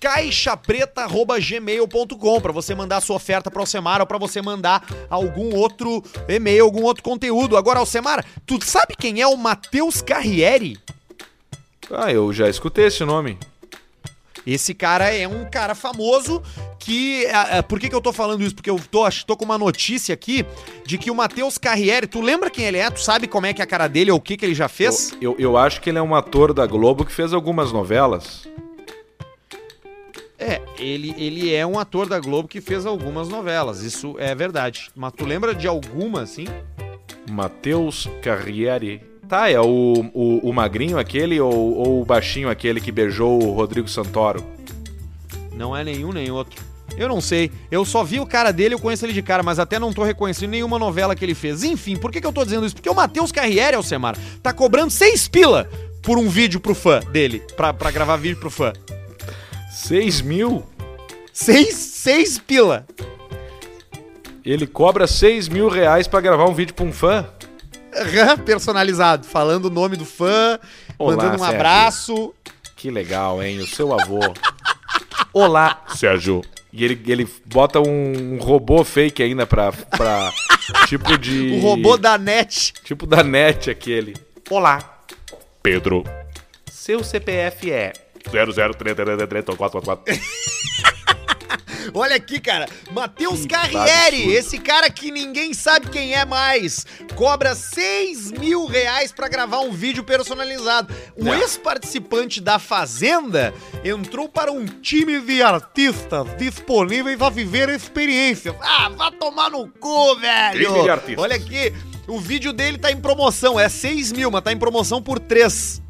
caixapreta.gmail.com para você mandar sua oferta para Alcemar ou para você mandar algum outro e-mail, algum outro conteúdo. Agora, Alcemar, tu sabe quem é o Matheus Carrieri? Ah, eu já escutei esse nome. Esse cara é um cara famoso que. ah, ah, por que, que eu tô falando isso? Porque eu tô, tô com uma notícia aqui de que o Matheus Carrieri, tu lembra quem ele é? Tu sabe como é que é a cara dele ou o que, que ele já fez? Eu, eu, eu acho que ele é um ator da Globo que fez algumas novelas. É, ele, ele é um ator da Globo que fez algumas novelas, isso é verdade. Mas tu lembra de alguma, assim? Matheus Carrieri. Tá, é o, o, o magrinho aquele ou, ou o baixinho aquele que beijou o Rodrigo Santoro? Não é nenhum nem outro. Eu não sei. Eu só vi o cara dele, eu conheço ele de cara, mas até não tô reconhecendo nenhuma novela que ele fez. Enfim, por que, que eu tô dizendo isso? Porque o Matheus Carriere, Alcemar, tá cobrando seis pila por um vídeo pro fã dele, pra, pra gravar vídeo pro fã. 6 mil? Seis, seis pila. Ele cobra 6 mil reais pra gravar um vídeo pra um fã? Personalizado, falando o nome do fã, Olá, mandando um Sérgio. abraço. Que legal, hein? O seu avô. Olá, Sérgio. E ele, ele bota um robô fake ainda pra. pra tipo de. O robô da net. Tipo da net aquele. Olá. Pedro. Seu CPF é. 003334444. Olha aqui, cara. Matheus Carriere, esse cara que ninguém sabe quem é mais, cobra 6 mil reais pra gravar um vídeo personalizado. O ex-participante da Fazenda entrou para um time de artistas disponíveis a viver experiências. Ah, vá tomar no cu, velho! Time de artistas. Olha aqui, o vídeo dele tá em promoção, é 6 mil, mas tá em promoção por 3.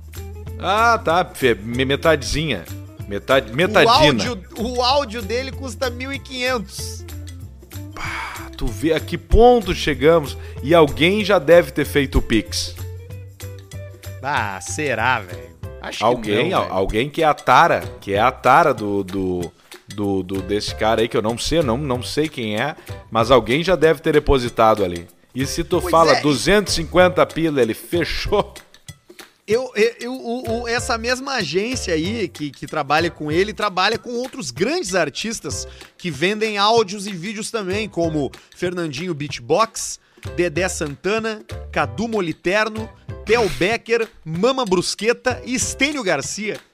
Ah, tá. Fê, Metadezinha. Metade, O metadina. áudio, o áudio dele custa 1.500. Tu vê a que ponto chegamos. E alguém já deve ter feito o Pix. Ah, será, velho? Acho Alguém, que não, alguém que é a tara, que é a tara do, do, do, do- desse cara aí, que eu não sei, não, não sei quem é, mas alguém já deve ter depositado ali. E se tu Pois fala é, e- 250 pila, ele fechou. Eu, eu, eu- o- essa mesma agência aí que, que trabalha com ele trabalha com outros grandes artistas que vendem áudios e vídeos também, como Fernandinho Beatbox, Dedé Santana, Cadu Moliterno, Theo Becker, Mama Brusqueta e Estênio Garcia.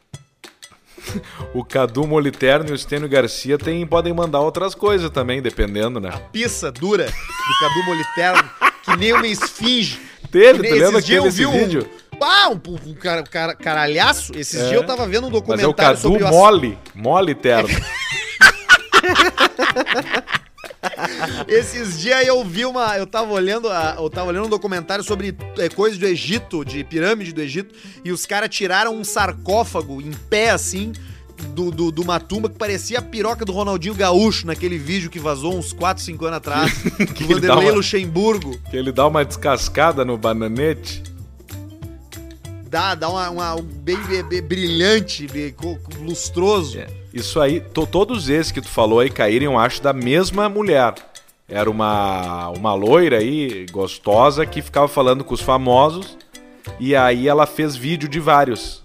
O Cadu Moliterno e o Stênio Garcia tem, podem mandar outras coisas também, dependendo, né? Pissa dura do Cadu Moliterno, que nem uma esfinge. Teve, tu lembra que teve eu esse um- Ah, um, um cara, cara- caralhaço. Esses É. dias eu tava vendo um Mas é o documentário Cadu sobre o Mole, Mole Terno. Esses dias eu vi uma. Eu tava olhando, a- eu tava olhando um documentário sobre é, coisas do Egito, de pirâmide do Egito, e os caras tiraram um sarcófago em pé assim. Do, do, de uma tumba que parecia a piroca do Ronaldinho Gaúcho naquele vídeo que vazou uns 4, 5 anos atrás. Que do Vanderlei uma- Luxemburgo. que ele dá uma descascada no bananete. Dá, dá uma, uma- um bem, bem- brilhante, bem lustroso. É. Isso aí, to- todos esses que tu falou aí caíram, eu acho, da mesma mulher. Era uma, uma loira aí, gostosa, que ficava falando com os famosos. E aí ela fez vídeo de vários.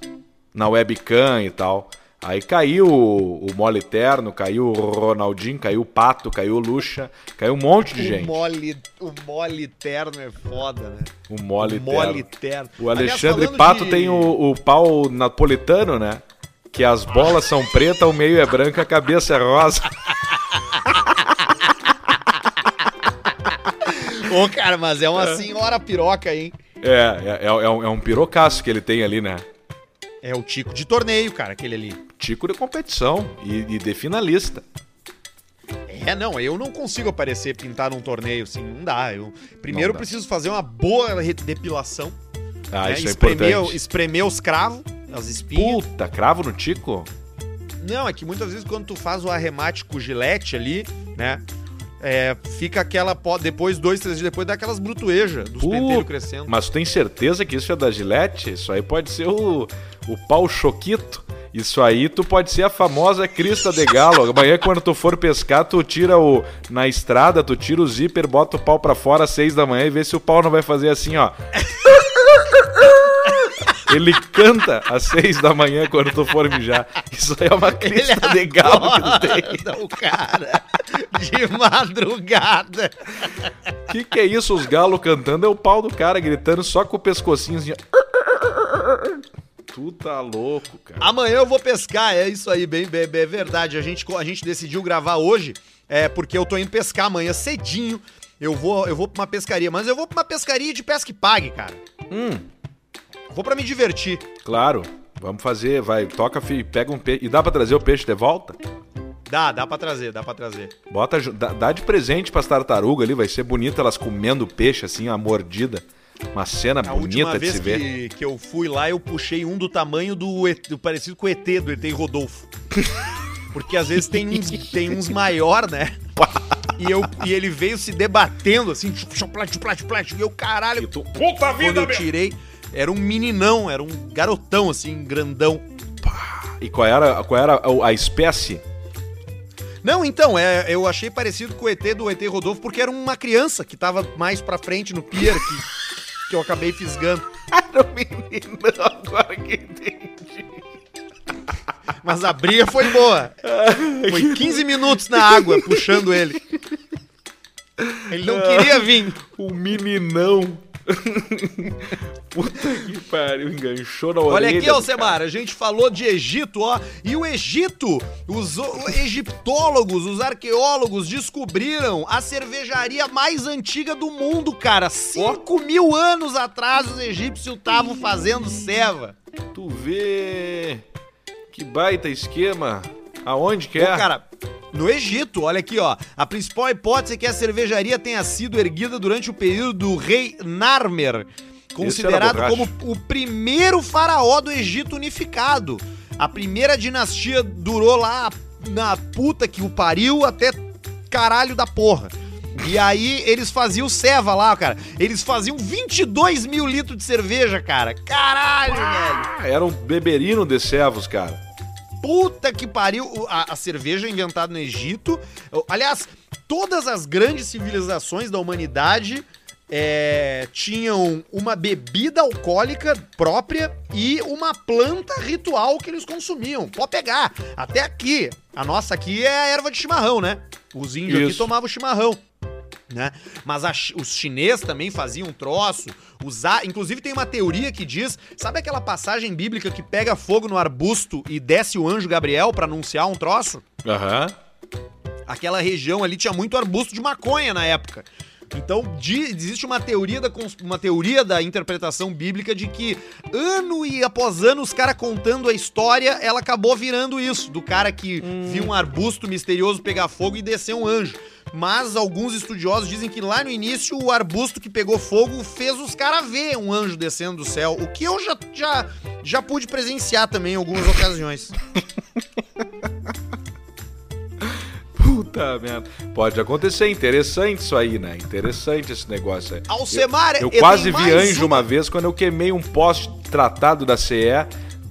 Na webcam e tal. Aí caiu o, o Mole Terno, caiu o Ronaldinho, caiu o Pato, caiu o Luxa, caiu um monte de O gente. mole, o mole terno é foda, né? O Mole o mole Terno. terno. O Aliás, Alexandre falando Pato de- tem o, o pau napolitano, né? Que as bolas são pretas, o meio é branco, a cabeça é rosa. Ô, cara, mas é uma senhora piroca, hein? É, é, é, é um, é um pirocaço que ele tem ali, né? É o Tico de torneio, cara, aquele ali. Tico de competição e, e de finalista. É, não, eu não consigo aparecer pintar num torneio, assim, não dá. Eu primeiro dá. preciso fazer uma boa depilação, Ah, né? isso é espremer, importante. espremer os cravos, as espinhas. Puta, cravo no tico? Não, é que muitas vezes quando tu faz o arremate com o gilete ali, né? É, fica aquela. po- Depois, dois, três dias depois, dá aquelas brutuejas dos Puta, pentelhos crescendo. Mas tu tem certeza que isso é da Gillette? Isso aí pode ser o, o pau choquito. Isso aí tu pode ser a famosa crista de galo. Amanhã quando tu for pescar, tu tira o... Na estrada, tu tira o zíper, bota o pau pra fora às seis da manhã e vê se o pau não vai fazer assim, ó. Ele canta às seis da manhã quando tu for mijar. Isso aí é uma crista de galo que tem. O cara de madrugada. O que, que é isso? Os galos cantando é o pau do cara gritando só com o pescocinho assim. Tu tá louco, cara. Amanhã eu vou pescar, é isso aí, bem, bem, bem é verdade. A gente, a gente decidiu gravar hoje, é porque eu tô indo pescar amanhã cedinho. Eu vou, eu vou pra uma pescaria, mas eu vou pra uma pescaria de pesca que pague, cara. Hum, Vou pra me divertir. claro. Vamos fazer, vai, toca, fi, pega um peixe. E dá pra trazer o peixe de volta? Dá, dá pra trazer, dá pra trazer. Bota, dá, dá de presente pras tartarugas ali, vai ser bonito elas comendo peixe assim, a mordida. Uma cena A bonita de se ver. que, que eu fui lá, eu puxei um do tamanho do, do parecido com o ET, do ET Rodolfo. Porque às vezes tem uns, tem uns maior, né? E, eu, e ele veio se debatendo, assim, chuplat, chuplat, chuplat. E eu, caralho, Puta quando vida, eu meu! Era um meninão, era um garotão, assim, grandão. E qual era, qual era a, a espécie? Não, então, é, eu achei parecido com o ET do ET Rodolfo, porque era uma criança que tava mais pra frente no pier, que, que eu acabei fisgando. Era um menino, agora que entendi. Mas a briga foi boa. Foi 15 minutos na água, puxando ele. Ele não queria vir. Um meninão. Puta que pariu, enganchou na Olha orelha. aqui, do Alcemar, a gente falou de Egito, ó. E o Egito, os egiptólogos, os arqueólogos descobriram a cervejaria mais antiga do mundo, cara. 5 mil anos atrás os egípcios estavam fazendo ceva. Tu vê. Que baita esquema. Aonde que Ô, é? cara, no Egito, olha aqui, ó. A principal hipótese é que a cervejaria tenha sido erguida durante o período do rei Narmer, considerado como o primeiro faraó do Egito unificado. A primeira dinastia durou lá na puta que o pariu até caralho da porra. E aí eles faziam ceva lá, cara. Eles faziam 22 mil litros de cerveja, cara. Caralho, velho. Ah, Era um beberino de servos, cara. Puta que pariu! A, a cerveja inventada no Egito. Aliás, todas as grandes civilizações da humanidade é, tinham uma bebida alcoólica própria e uma planta ritual que eles consumiam. Pode pegar. Até aqui. A nossa aqui é a erva de chimarrão, né? Os índios aqui Isso. tomavam chimarrão. Né? Mas a os chineses também faziam um troço. Usar, inclusive tem uma teoria que diz, sabe aquela passagem bíblica que pega fogo no arbusto e desce o anjo Gabriel pra anunciar um troço? Aham. Aquela região ali tinha muito arbusto de maconha na época. Então di- existe uma teoria, da, uma teoria da interpretação bíblica de que ano e após ano os caras contando a história, ela acabou virando isso, do cara que viu um arbusto misterioso pegar fogo e descer um anjo. Mas alguns estudiosos dizem que lá no início o arbusto que pegou fogo fez os caras ver um anjo descendo do céu, o que eu já, já, já pude presenciar também em algumas ocasiões. Puta merda. Pode acontecer. Interessante isso aí, né? Interessante esse negócio aí. Alcemar, Eu, eu tem quase vi anjo uma- uma vez quando eu queimei um poste tratado da CE.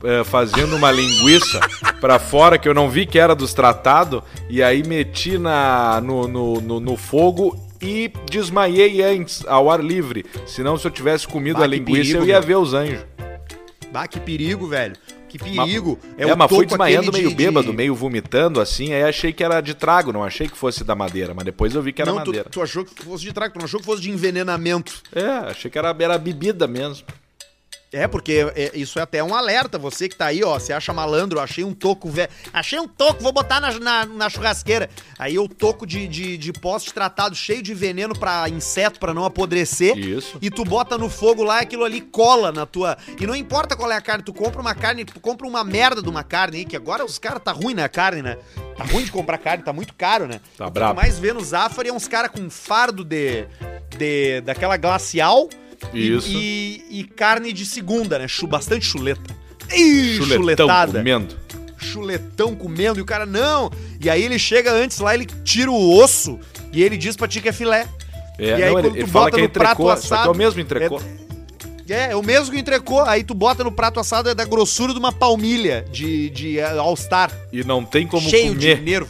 eh, fazendo uma linguiça pra fora que eu não vi que era dos tratados e aí meti na, no, no, no, no fogo e desmaiei antes, ao ar livre. Senão, se eu tivesse comido Bah, a linguiça, perigo, eu ia meu. ver os anjos. Bah, que perigo, velho. Que perigo. É, o mas fui desmaiando meio de- bêbado, de- meio vomitando, assim, aí achei que era de trago, não achei que fosse da madeira, mas depois eu vi que era não, tu, madeira. tu achou que fosse de trago, tu não achou que fosse de envenenamento. É, achei que era, era bebida mesmo. É, porque é, isso é até um alerta. Você que tá aí, ó, você acha malandro, achei um toco, velho. Achei um toco, vou botar na, na, na churrasqueira. Aí o toco de, de, de poste tratado cheio de veneno pra inseto, pra não apodrecer. Isso. E tu bota no fogo lá, aquilo ali cola na tua. E não importa qual é a carne, tu compra uma carne, tu compra uma merda de uma carne aí, que agora os caras tá ruim na carne, né? tá ruim de comprar carne, tá muito caro, né? Tá o que brabo. mais vê no Zafari é uns caras com fardo de, de. daquela glacial Isso. E, e carne de segunda, né? Chu, bastante chuleta. Ih, Chuletão chuletada. comendo. Chuletão comendo e o cara, não. E aí ele chega antes lá, ele tira o osso e ele diz pra ti que é filé. É, E aí, não, ele, quando ele tu fala bota é no prato entrecô, só que é assado, o mesmo entrecô. É, é o mesmo que entrecô. Aí tu bota no prato assado, é da grossura de uma palmilha de, de eh, All-Star. E não tem como cheio comer. de nervo.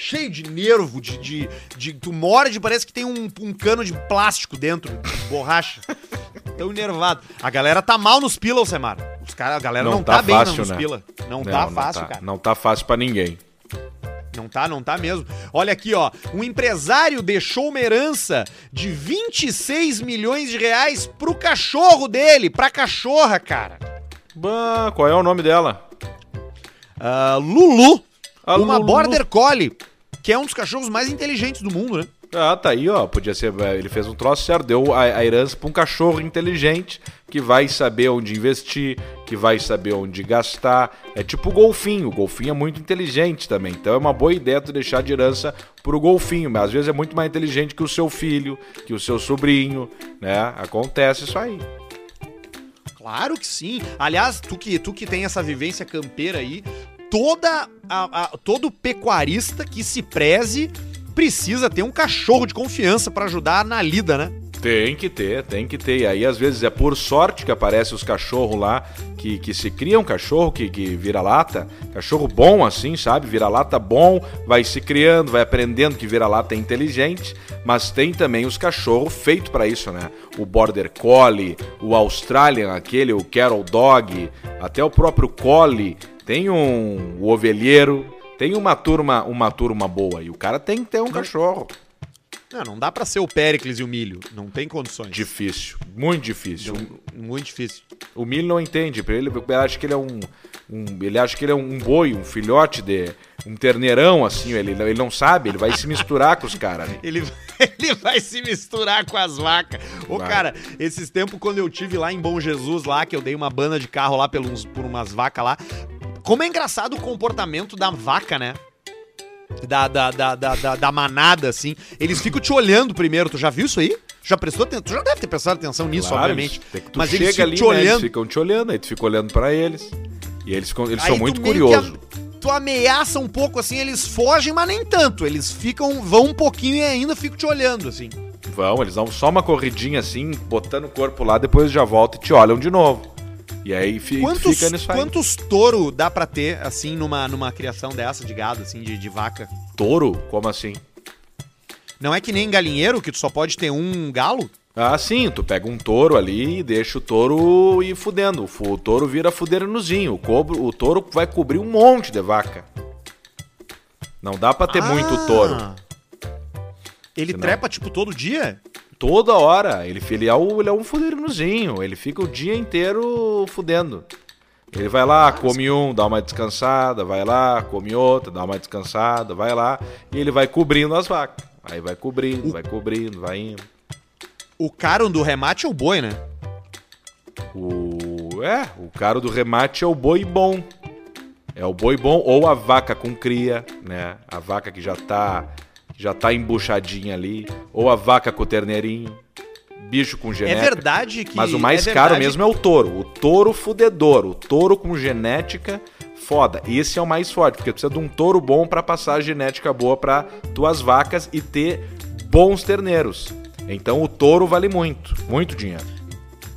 Cheio de nervo, de, de, de- Tu morde, parece que tem um, um cano de plástico dentro, de borracha. Tão enervado. A galera tá mal nos pila, Semar. Os cara, a galera não, Não tá, tá bem fácil, nos né? pila. Não, tá fácil, cara. Não tá fácil pra ninguém. Não tá, não tá mesmo. Olha aqui, ó. Um empresário deixou uma herança de 26 milhões de reais pro cachorro dele, pra cachorra, cara. Bah, qual é o nome dela? Ah, Lulu, A uma Lulu. Border Collie, que é um dos cachorros mais inteligentes do mundo, né? Ah, tá aí, ó. Podia ser. Ele fez um troço certo, deu a, a herança pra um cachorro inteligente que vai saber onde investir, que vai saber onde gastar. É tipo o golfinho. O golfinho é muito inteligente também. Então é uma boa ideia tu deixar de herança pro golfinho. Mas às vezes é muito mais inteligente que o seu filho, que o seu sobrinho, né? Acontece isso aí. Claro que sim. Aliás, tu que, tu que tem essa vivência campeira aí, toda a- a- todo pecuarista que se preze precisa ter um cachorro de confiança pra ajudar na lida, né? Tem que ter, tem que ter. E aí, às vezes, é por sorte que aparecem os cachorros lá, que, que se cria um cachorro que, que vira lata. Cachorro bom, assim, sabe? Vira lata bom, vai se criando, vai aprendendo que vira lata é inteligente. Mas tem também os cachorros feitos para isso, né? O Border Collie, o Australian, aquele, o Carol Dog, até o próprio Collie. Tem um ovelheiro, tem uma turma, uma turma boa. E o cara tem que ter um cachorro. Não, não dá pra ser o Péricles e o Milho. Não tem condições. Difícil, muito difícil. Não- muito difícil. O milho não entende, pra ele, ele acha que ele é um, um- ele acha que ele é um boi, um filhote de um terneirão assim, ele, ele não sabe, ele vai se misturar com os caras. né? Ele, ele vai se misturar com as vacas. Ô, Vai. cara, esses tempos quando eu tive lá em Bom Jesus, lá, que eu dei uma banda de carro lá pelos, por umas vacas lá. Como é engraçado o comportamento da vaca, né? Da, da, da, da, da, da manada, assim. Eles ficam te olhando primeiro. Tu já viu isso aí? Já prestou atenção? Tu já deve ter prestado atenção nisso, Claro, obviamente. eles- tu Mas eles chega ficam ali, te né, eles olhando. ficam te olhando, aí tu fica olhando pra eles. E eles, eles Aí são muito curiosos. Tu ameaça um pouco assim, eles fogem, mas nem tanto. Eles ficam, vão um pouquinho e ainda ficam te olhando, assim. Vão, eles dão só uma corridinha assim, botando o corpo lá, depois já volta e te olham de novo. E aí fi- Quantos, fica nisso aí. quantos touro dá pra ter, assim, numa, numa criação dessa de gado, assim, de, de vaca? Touro? Como assim? Não é que nem galinheiro, que tu só pode ter um galo? Ah, sim, tu pega um touro ali e deixa o touro ir fudendo. O touro vira fuderinozinho. O, cobro, o touro vai cobrir um monte de vaca. Não dá pra ter muito Ah. touro. Ele Senão- trepa, tipo, todo dia? Toda hora. Ele, ele, é, o, ele é um fuderinozinho. Ele fica o dia inteiro fudendo. Ele vai lá, come um, dá uma descansada, vai lá, come outro, dá uma descansada, vai lá. E ele vai cobrindo as vacas. Aí vai cobrindo, vai cobrindo, vai indo. O caro do remate é o boi, né? O. É, o cara do remate é o boi bom. É o boi bom ou a vaca com cria, né? A vaca que já tá já tá embuchadinha ali, ou a vaca com o terneirinho, bicho com É genética. verdade que. Mas o mais é caro mesmo é o touro. O touro fudedor, o touro com genética foda. Esse é o mais forte, porque precisa de um touro bom pra passar a genética boa pra tuas vacas e ter bons terneiros. Então o touro vale muito, muito dinheiro.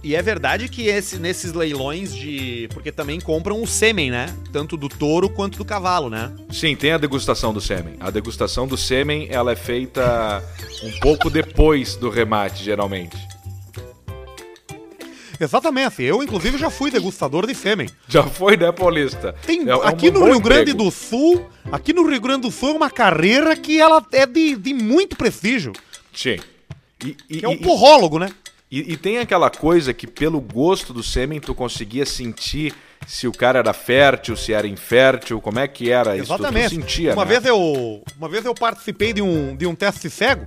E é verdade que esse, nesses leilões de. Porque também compram o sêmen, né? Tanto do touro quanto do cavalo, né? Sim, tem a degustação do sêmen. A degustação do sêmen, ela é feita um pouco depois do remate, geralmente. Exatamente. Eu, inclusive, já fui degustador de sêmen. Já foi, né, Paulista? Tem, É- é um aqui no Rio Grande emprego. do Sul, aqui no Rio Grande do Sul é uma carreira que ela é de, de muito prestígio. Sim. E, e- é um e- porrólogo, né? E, e tem aquela coisa que pelo gosto do sêmen tu conseguia sentir se o cara era fértil, se era infértil, como é que era isso? Tu- Exatamente. Sentia, uma, né? vez eu, uma vez eu participei de um, de um teste cego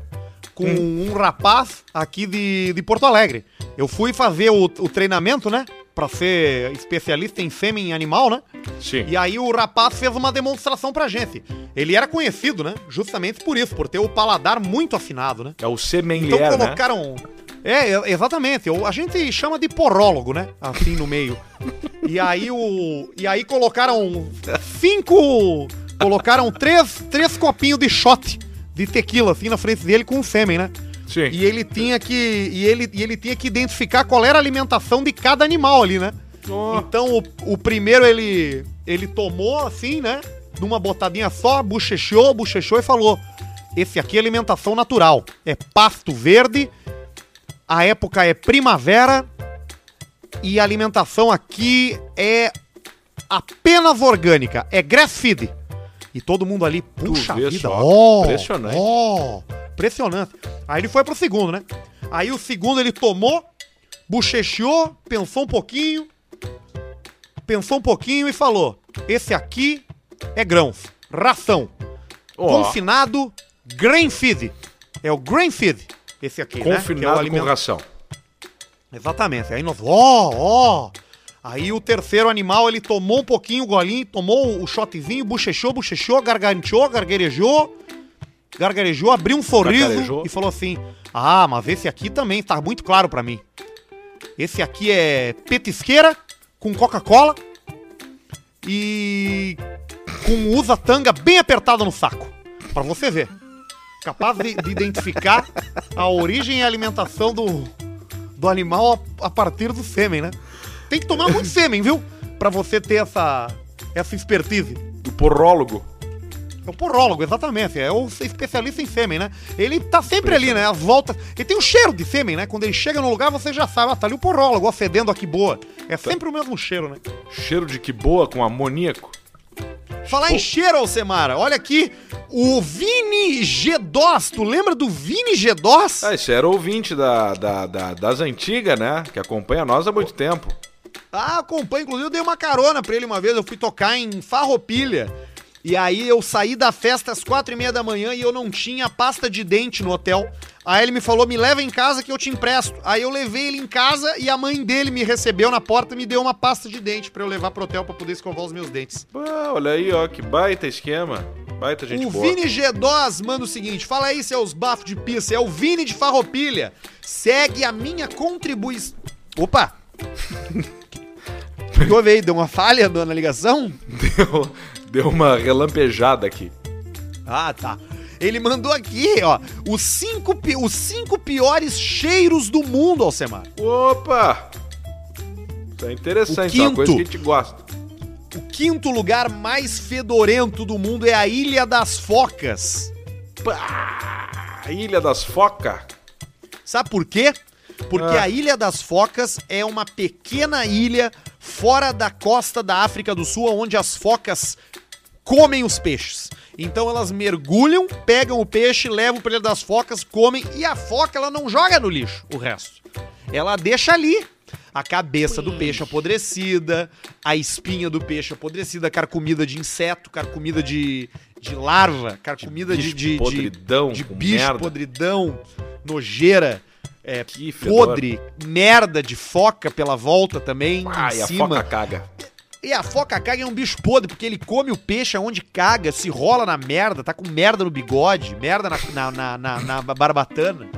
com Hum. um rapaz aqui de, de Porto Alegre. Eu fui fazer o, o treinamento, né? pra ser especialista em sêmen animal, né? Sim. E aí o rapaz fez uma demonstração pra gente. Ele era conhecido, né? Justamente por isso, por ter o paladar muito afinado, né? É o semenlier, Então né? colocaram. É, é, exatamente. A gente chama de porrólogo, né? Assim no meio. E aí o. E aí colocaram cinco. Colocaram três, três copinhos de shot de tequila assim na frente dele com o sêmen, né? Sim. E ele tinha que. E ele, e ele tinha que identificar qual era a alimentação de cada animal ali, né? Ó. Então o, o primeiro ele. ele tomou assim, né? Numa botadinha só, bochechou, bochechou e falou: Esse aqui é alimentação natural. É pasto verde, a época é primavera e a alimentação aqui é apenas orgânica, é grass feed. E todo mundo ali, puxa vida, só. ó, Impressionante. impressionante. Aí ele foi pro segundo, né? Aí o segundo ele tomou, bochechou, pensou um pouquinho, pensou um pouquinho e falou: Esse aqui é grãos, ração, Ó, confinado, grain feed. É o grain feed, esse aqui, né? Que é o confinado com alimento- ração. Exatamente. Aí nós, ó, ó. Aí o terceiro animal, ele tomou um pouquinho o golinho, tomou o shotzinho, bochechou, bochechou, garganteou, gargarejou, gargarejou, abriu um sorriso Cacarejou. e falou assim: Ah, mas esse aqui também tá muito claro pra mim. Esse aqui é petisqueira com Coca-Cola e com usa tanga bem apertada no saco. Pra você ver. Capaz de, de identificar a origem e a alimentação do, do animal a, a partir do sêmen, né? Tem que tomar muito sêmen, viu? Pra você ter essa, essa expertise. O porrólogo. É o porólogo, exatamente. É o especialista em sêmen, né? Ele tá sempre ali, né? As voltas. Ele tem o cheiro de sêmen, né? Quando ele chega no lugar, você já sabe. Ah, tá ali o porólogo, ó, fedendo aqui boa. É sempre o mesmo cheiro, né? Cheiro de que boa com amoníaco. Falar em cheiro, Alcemara, olha aqui. O Vini G2. Tu lembra do Vini G2? Ah, esse era ouvinte da, da- da- das antigas, né? Que acompanha nós há muito tempo. Ah, acompanho. Inclusive, eu dei uma carona pra ele uma vez. Eu fui tocar em Farroupilha. E aí eu saí da festa às quatro e meia da manhã e eu não tinha pasta de dente no hotel. Aí ele me falou, me leva em casa que eu te empresto. Aí eu levei ele em casa e a mãe dele me recebeu na porta e me deu uma pasta de dente pra eu levar pro hotel pra poder escovar os meus dentes. Ah, olha aí, ó, que baita esquema. Baita gente o boa. Vini G2 manda o seguinte: fala aí, seus bafos de pista. É o Vini de Farroupilha. Segue a minha contribuição. Opa! Houve aí? Deu uma falha na ligação? Deu, deu uma relampejada aqui. Ah, tá. Ele mandou aqui, ó, os cinco, os cinco piores cheiros do mundo, Alcemar. Opa! Isso é interessante, O é uma coisa que a quinto. gente gosta. O quinto lugar mais fedorento do mundo é a Ilha das Focas. Pá, Ilha das Focas. Sabe por quê? Porque Ah. a Ilha das Focas é uma pequena ilha fora da costa da África do Sul, onde as focas comem os peixes. Então elas mergulham, pegam o peixe, levam para Ilha das Focas, comem e a foca ela não joga no lixo o resto. Ela deixa ali a cabeça do peixe apodrecida, a espinha do peixe apodrecida, carcomida de inseto, carcomida de, de larva, carcomida de, de, de, podridão, de com bicho merda. podridão, nojeira, é, podre, merda de foca pela volta também, Ai, em a cima. foca caga. E a foca caga é um bicho podre, porque ele come o peixe aonde caga, se rola na merda, tá com merda no bigode, merda na, na, na, na- na barbatana.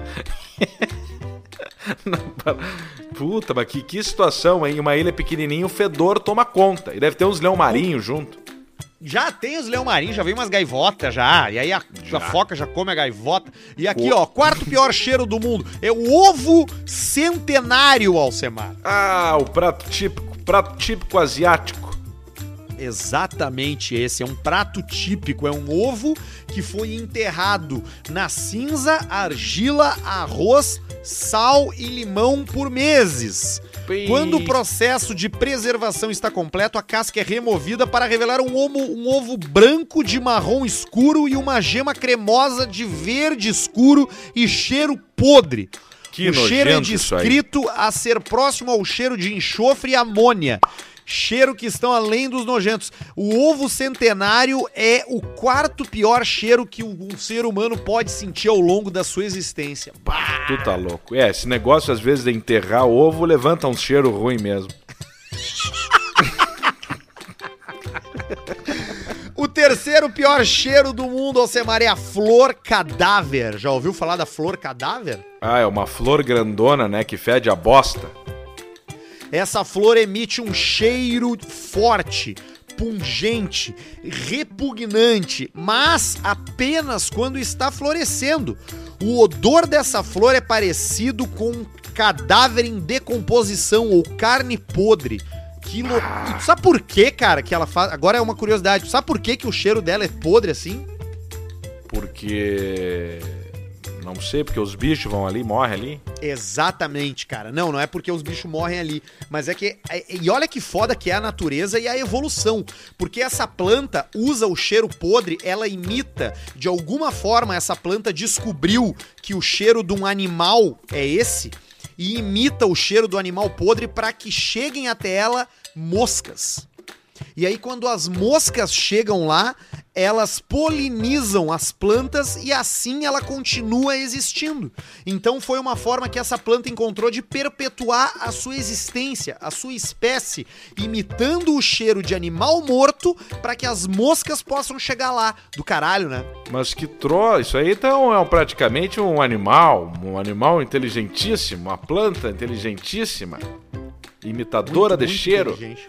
Puta, mas que, que situação, hein? Uma ilha pequenininha, o fedor toma conta. E deve ter uns leão marinho junto. Já tem os leão marinhos, já vem umas gaivotas já. E aí a, Já. a foca já come a gaivota. E aqui, ó, quarto pior cheiro do mundo é o ovo centenário, Alcemar. Ah, o prato típico, prato típico asiático. Exatamente esse. É um prato típico. É um ovo que foi enterrado na cinza, argila, arroz, sal e limão por meses. Quando o processo de preservação está completo, a casca é removida para revelar um ovo, um ovo branco de marrom escuro e uma gema cremosa de verde escuro e cheiro podre. Que o cheiro é descrito a ser próximo ao cheiro de enxofre e amônia. Cheiro que estão além dos nojentos. O ovo centenário é o quarto pior cheiro que um ser humano pode sentir ao longo da sua existência. Bah! Tu tá louco. É, esse negócio às vezes de enterrar ovo levanta um cheiro ruim mesmo. O terceiro pior cheiro do mundo, Alcemar, é a flor cadáver. Já ouviu falar da flor cadáver? Ah, é uma flor grandona, né? Que fede a bosta. Essa flor emite um cheiro forte, pungente, repugnante, mas apenas quando está florescendo. O odor dessa flor é parecido com um cadáver em decomposição ou carne podre. Que. E tu sabe por que, cara, que ela faz. Agora é uma curiosidade. Sabe por que, que o cheiro dela é podre assim? Porque. Não sei, porque os bichos vão ali, morrem ali. Exatamente, cara. Não, não é porque os bichos morrem ali. Mas é que. é- E olha que foda que é a natureza e a evolução. Porque essa planta usa o cheiro podre, ela imita. De alguma forma, essa planta descobriu que o cheiro de um animal é esse. E imita o cheiro do animal podre para que cheguem até ela moscas. E aí, quando as moscas chegam lá, elas polinizam as plantas e assim ela continua existindo. Então, foi uma forma que essa planta encontrou de perpetuar a sua existência, a sua espécie, imitando o cheiro de animal morto para que as moscas possam chegar lá. Do caralho, né? Mas que troço, isso aí então é um- praticamente um animal, um animal inteligentíssimo, uma planta inteligentíssima, imitadora Muito, de muito cheiro, inteligente.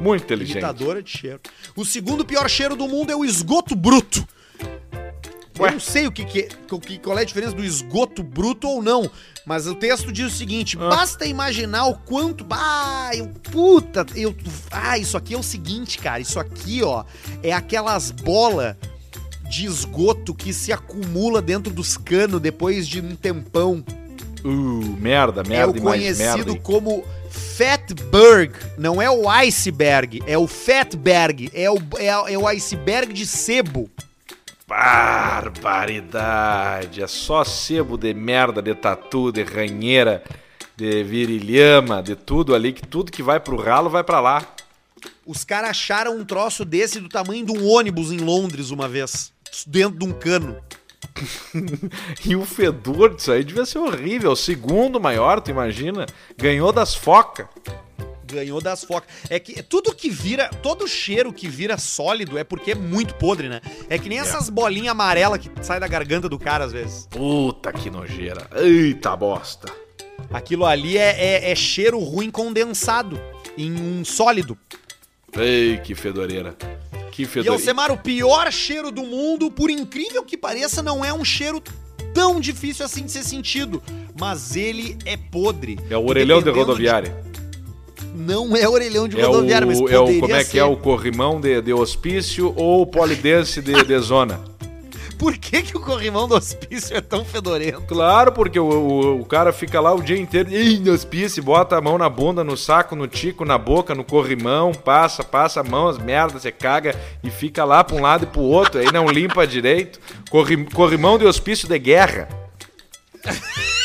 Muito inteligente. Imitadora de cheiro. O segundo pior cheiro do mundo é o esgoto bruto. Ué? Eu não sei o que, que, é- o que- qual é a diferença do esgoto bruto ou não, mas o texto diz o seguinte: Ah. basta imaginar o quanto. Ah, eu, puta, eu. Ah, isso aqui é o seguinte, cara. Isso aqui, ó, é aquelas bolas de esgoto que se acumula dentro dos canos depois de um tempão. Uh, merda, é merda o e mais conhecido merda. como Fatberg. Não é o iceberg, é o Fatberg. É o, é, é o iceberg de sebo. Barbaridade, é só sebo de merda, de tatu, de ranheira, de virilhama, de tudo ali, que tudo que vai pro ralo vai pra lá. Os caras acharam um troço desse do tamanho de um ônibus em Londres uma vez. Dentro de um cano. E o fedor disso aí devia ser horrível, o segundo maior, tu imagina? Ganhou das focas. Ganhou das focas. É que tudo que vira, todo cheiro que vira sólido é porque é muito podre, né? É que nem essas bolinhas amarelas que saem da garganta do cara às vezes. Puta que nojeira. Eita bosta. Aquilo ali é, é- é cheiro ruim condensado em um sólido. Ei, que fedoreira. Que E fedoreira. Alcemar, o pior cheiro do mundo, por incrível que pareça, não é um cheiro tão difícil assim de ser sentido. Mas ele é podre. É o orelhão de rodoviária. Não é orelhão de É o, rodoviária, mas é o poderia como é que ser. é o corrimão de, de hospício ou o polidense de, de zona? Por que, que o corrimão do hospício é tão fedorento? Claro, porque o, o, o cara fica lá o dia inteiro, ih, no hospício, bota a mão na bunda, no saco, no tico, na boca, no corrimão, passa, passa a mão, as merdas, você caga e fica lá pra um lado e pro outro, aí não limpa direito. Corri, corrimão de hospício de guerra.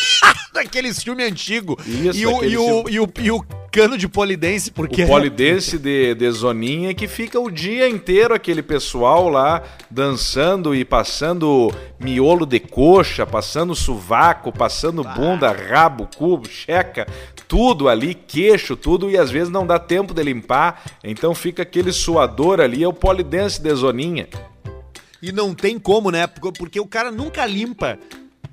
Daqueles filmes antigos. Isso, e, o, e, o, e, o, e o cano de polidense, porque. O polidense de, de zoninha que fica o dia inteiro aquele pessoal lá dançando e passando miolo de coxa, passando sovaco, passando bunda, rabo, cubo, checa, tudo ali, queixo, tudo, e às vezes não dá tempo de limpar, então fica aquele suador ali, é o polidense de zoninha. E não tem como, né? Porque o cara nunca limpa.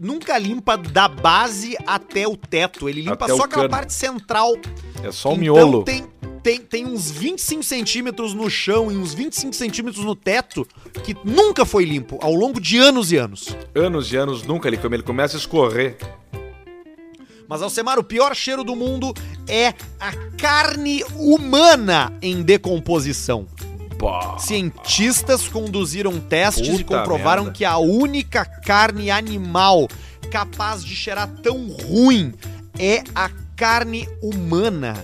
Nunca limpa da base até o teto. Ele limpa Até só aquela cano. parte central. É só o então miolo. Tem, tem, tem uns 25 centímetros no chão e uns 25 centímetros no teto que nunca foi limpo ao longo de anos e anos. Anos e anos nunca ele come, ele começa a escorrer. Mas, Alcemar, o pior cheiro do mundo é a carne humana em decomposição. Pá. Cientistas conduziram testes e Puta comprovaram merda. que a única carne animal capaz de cheirar tão ruim é a carne humana.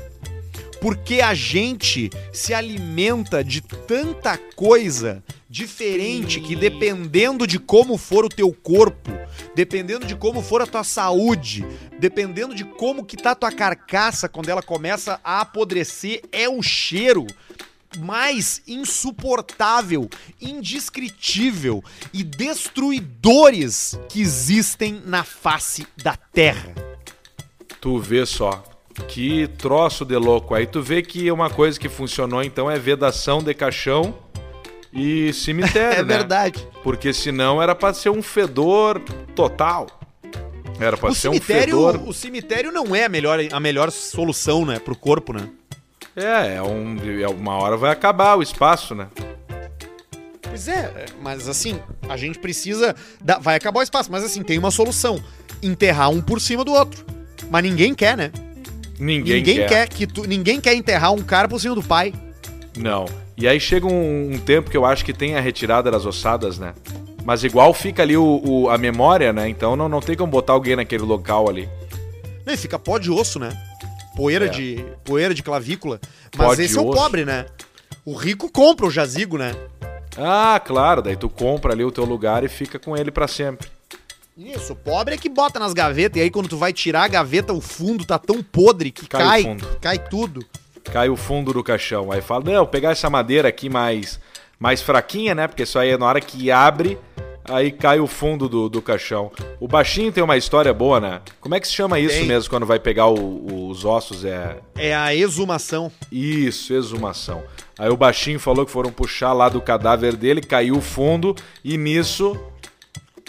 Porque a gente se alimenta de tanta coisa diferente que dependendo de como for o teu corpo, dependendo de como for a tua saúde, dependendo de como que tá a tua carcaça quando ela começa a apodrecer, é o cheiro mais insuportável, indescritível e destruidores que existem na face da Terra. Tu vê só. Que troço de louco. Aí tu vê que uma coisa que funcionou então é vedação de caixão e cemitério, É né? verdade. Porque senão era pra ser um fedor total. Era pra O ser um fedor. o cemitério não é a melhor, a melhor solução, né, pro corpo, né? É, é, um, é uma hora vai acabar o espaço, né? Pois é, mas assim, a gente precisa. da- vai acabar o espaço, mas assim, tem uma solução: enterrar um por cima do outro. Mas ninguém quer, né? Ninguém, Ninguém, quer. quer. que tu, ninguém quer enterrar um cara por cima do pai. Não. E aí chega um, um tempo que eu acho que tem a retirada das ossadas, né? Mas igual fica ali o, o- a memória, né? Então não, não tem como botar alguém naquele local ali. Não, e fica pó de osso, né? Poeira É. de poeira de clavícula. Mas Pó de esse é o osso. pobre, né? O rico compra o jazigo, né? Ah, claro, daí tu compra ali o teu lugar e fica com ele pra sempre. Isso, o pobre é que bota nas gavetas e aí quando tu vai tirar a gaveta, o fundo tá tão podre que Cai cai, fundo. cai tudo. Cai o fundo do caixão. Aí fala, não, pegar essa madeira aqui mais, mais fraquinha, né? Porque isso aí é na hora que abre, aí cai o fundo do, do caixão. O baixinho tem uma história boa, né? Como é que se chama isso Tem. mesmo quando vai pegar o- os ossos? É É a exumação. Isso, exumação. Aí o baixinho falou que foram puxar lá do cadáver dele, caiu o fundo e nisso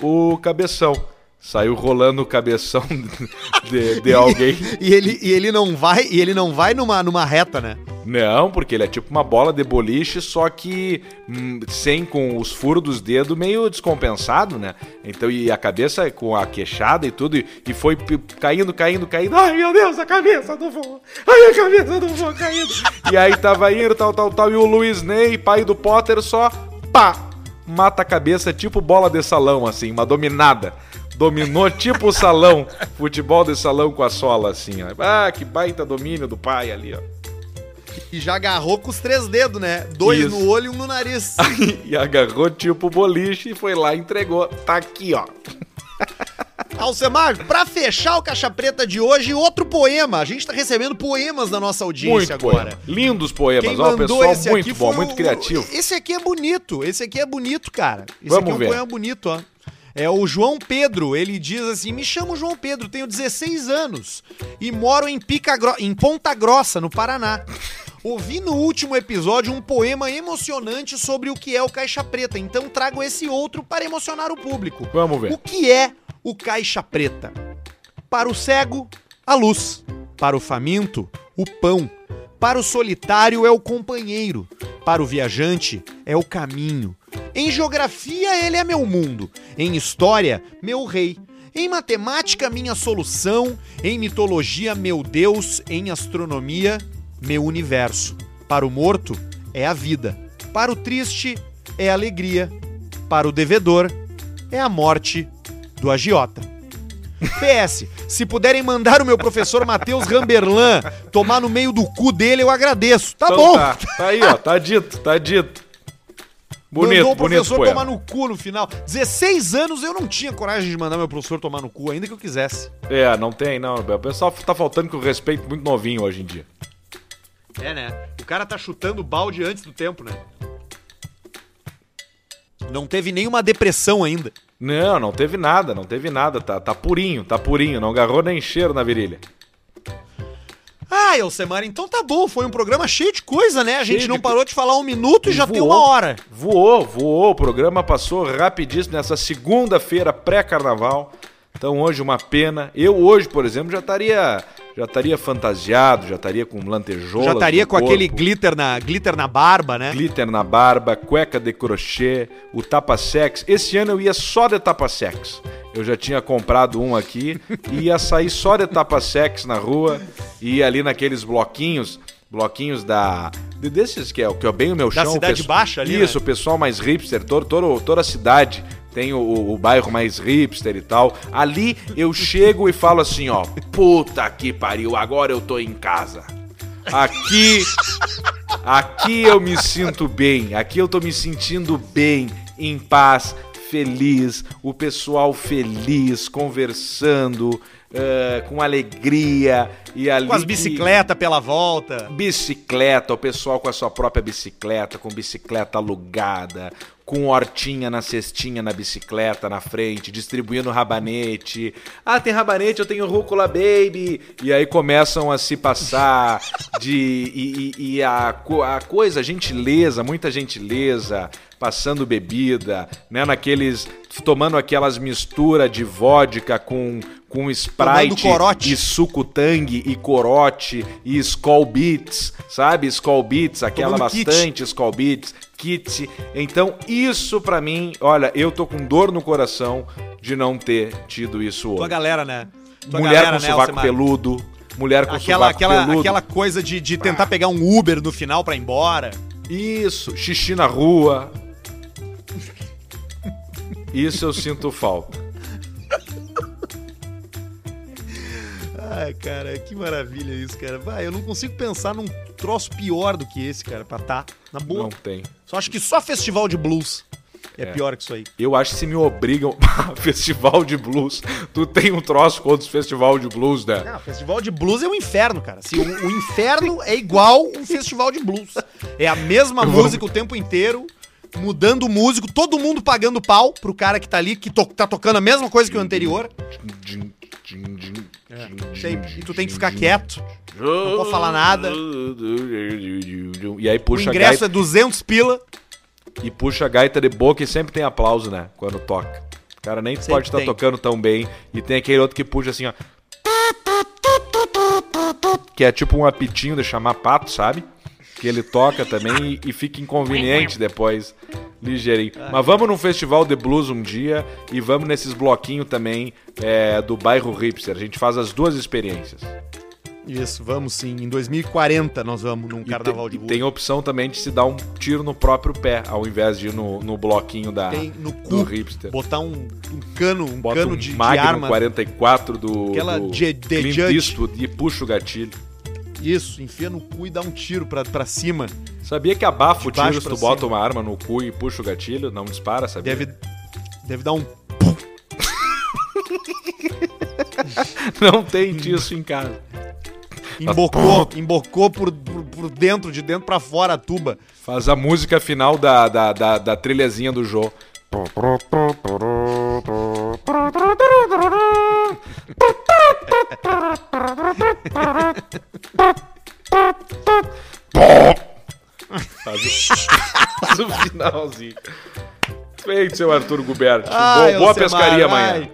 o cabeção. Saiu rolando o cabeção de, de alguém. E ele, e ele não vai, e ele não vai numa, numa reta, né? Não, porque ele é tipo uma bola de boliche, só que hum, sem com os furos dos dedos meio descompensado, né? Então, e a cabeça com a queixada e tudo, e, e foi caindo, caindo, caindo. Ai, meu Deus, a cabeça do vô! Ai, a cabeça do vô caindo! E aí tava indo, tal, tal, tal, e o Luiz Ney, pai do Potter, só pá! Mata a cabeça tipo bola de salão, assim, uma dominada. Dominou tipo o salão, futebol de salão com a sola, assim, ó. Ah, que baita domínio do pai ali, ó. E já agarrou com os três dedos, né? Dois Isso. no olho e um no nariz. e agarrou tipo boliche e foi lá e entregou. Tá aqui, ó. Alcemar, pra fechar o Caixa Preta de hoje, outro poema. A gente tá recebendo poemas da nossa audiência Muito agora. poema. Lindos poemas, Quem ó, pessoal muito bom, muito criativo. Esse aqui é bonito, esse aqui é bonito, cara. Esse Vamos aqui é um ver. poema bonito, ó. É o João Pedro, ele diz assim: Me chamo João Pedro, tenho 16 anos e moro em, Pica Gro- em Ponta Grossa, no Paraná. Ouvi no último episódio um poema emocionante sobre o que é o Caixa Preta, então trago esse outro para emocionar o público. Vamos ver. O que é o caixa preta? Para o cego, a luz. Para o faminto, o pão. Para o solitário é o companheiro. Para o viajante é o caminho. Em geografia ele é meu mundo. Em história, meu rei. Em matemática, minha solução. Em mitologia, meu Deus. Em astronomia, meu universo. Para o morto, é a vida. Para o triste, é a alegria. Para o devedor, é a morte do agiota. PS, se puderem mandar o meu professor Matheus Ramberlan tomar no meio do cu dele, eu agradeço. Tá Então bom. Tá, tá aí, ó. Tá dito, tá dito. Bonito, Mandou o bonito professor poema. tomar no cu no final. 16 anos eu não tinha coragem de mandar meu professor tomar no cu, ainda que eu quisesse. É, não tem, não. O pessoal tá faltando com respeito muito novinho hoje em dia. É, né? O cara tá chutando balde antes do tempo, né? Não teve nenhuma depressão ainda. Não, não teve nada, não teve nada. Tá, tá purinho, tá purinho. Não agarrou nem cheiro na virilha. Ah, Elcemar, então tá bom. Foi um programa cheio de coisa, né? A Cheio gente não de parou de falar um minuto e já tem Voou. uma hora. Voou, voou. O programa passou rapidíssimo nessa segunda-feira pré-carnaval. Então hoje uma pena. Eu hoje, por exemplo, já estaria já estaria fantasiado, já estaria com lantejoulas Já estaria com aquele corpo, glitter na, glitter na barba, né? glitter na barba, cueca de crochê, o tapa-sex. Esse ano eu ia só de tapa-sex. Eu já tinha comprado um aqui e ia sair só de tapa-sex na rua e ia ali naqueles bloquinhos, bloquinhos da de- desses que é, o que é bem o meu Da chão. o Cidade pesso- Baixa ali, Isso, né? o pessoal mais hipster, todo, todo- toda a cidade tem o, o- bairro mais hipster e tal. Ali eu chego e falo assim, ó, puta que pariu, agora eu tô em casa. Aqui, aqui eu me sinto bem, aqui eu tô me sentindo bem, em paz, feliz, o pessoal feliz, conversando, eh, com alegria e ali Com as que- bicicletas pela volta. Bicicleta, o pessoal com a sua própria bicicleta, com bicicleta alugada, com hortinha na cestinha na bicicleta na frente, distribuindo rabanete. Ah, tem rabanete, eu tenho rúcula baby. E aí começam a se passar de. E, e- e a, a coisa, gentileza, muita gentileza, passando bebida, né? Naqueles. Tomando aquelas misturas de vodka com. Com Sprite e suco tangue e corote e Skull Beats, sabe? Skull Beats, aquela Tomando kit. bastante Skull Beats, kit. Então, isso pra mim, olha, eu tô com dor no coração de não ter tido isso Tua hoje. galera, né? Tua Mulher galera, com né, sovaco peludo, mulher com Aquela, sovaco aquela, peludo. aquela coisa de, de tentar pegar um Uber no final pra ir embora. Isso, xixi na rua. Isso eu sinto falta. Ai, cara, que maravilha isso, cara. Vai, eu não consigo pensar num troço pior do que esse, cara, pra tá. Na boa. Não tem. Só acho que só festival de blues é, É. pior que isso aí. Eu acho que se me obrigam festival de blues, tu tem um troço contra os festival de blues, né? Não, festival de blues é um inferno, cara. Se o, o inferno é igual um festival de blues. É a mesma Eu vou- música o tempo inteiro, mudando o músico, todo mundo pagando pau pro cara que tá ali, que to- tá tocando a mesma coisa que o anterior. Din, e tu tem que ficar quieto. Não pode falar nada. E aí O puxa a ingresso é 200 pila. e puxa a gaita de boca e sempre tem aplauso, né? Quando toca. O cara nem Sempre pode estar tem. tocando tão bem. E tem aquele outro que puxa assim, ó. Que é tipo um apitinho de chamar pato, sabe? Que ele toca também e, e fica inconveniente depois, ligeirinho. Mas vamos num festival de blues um dia e vamos nesses bloquinhos também é, do bairro hipster. A gente faz as duas experiências. Isso, vamos sim. Em 2040 nós vamos num E carnaval tem, de e rua. tem opção também de se dar um tiro no próprio pé, ao invés de ir no, no bloquinho da, Tem no do cu, hipster. botar um, um cano, um Bota cano um de, de Magnum arma. 44 do, Aquela do de- de Clint Judge. Eastwood e puxa o gatilho. Isso, enfia no cu e dá um tiro pra, pra cima. Sabia que abafa o tiro se tu bota cima. uma arma no cu e puxa o gatilho? Não dispara, sabia? Deve, deve dar um. Não tem disso em casa. Embocou, embocou por, por, por dentro, de dentro pra fora a tuba. Faz a música final da, da, da, da trilhazinha do Jô. Faz o, faz o finalzinho. Feito, seu Arthur Guberti. Ai, boa boa pescaria amanhã.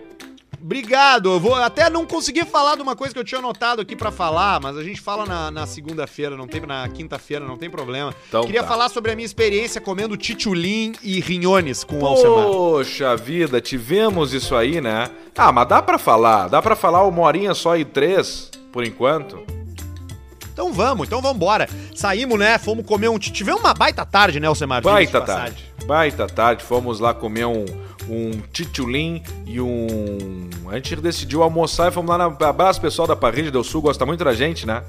Obrigado, eu vou até não consegui falar de uma coisa que eu tinha anotado aqui pra falar, mas a gente fala na, na segunda-feira, não tem na quinta-feira, não tem problema. Então Queria tá. falar sobre a minha experiência comendo titulim e rinhones com o Alcemar. Poxa vida, tivemos isso aí, né? Ah, mas dá pra falar. Dá pra falar uma horinha só e três, por enquanto. Então vamos, então vamos embora. Saímos, né? Fomos comer um. Tivemos uma baita tarde, né, Alcemar? Baita tarde. Baita tarde. Fomos lá comer um, um titulim e um... A gente decidiu almoçar e fomos lá na... Abraço pessoal da Parrilha Del Sul, gosta muito da gente, né?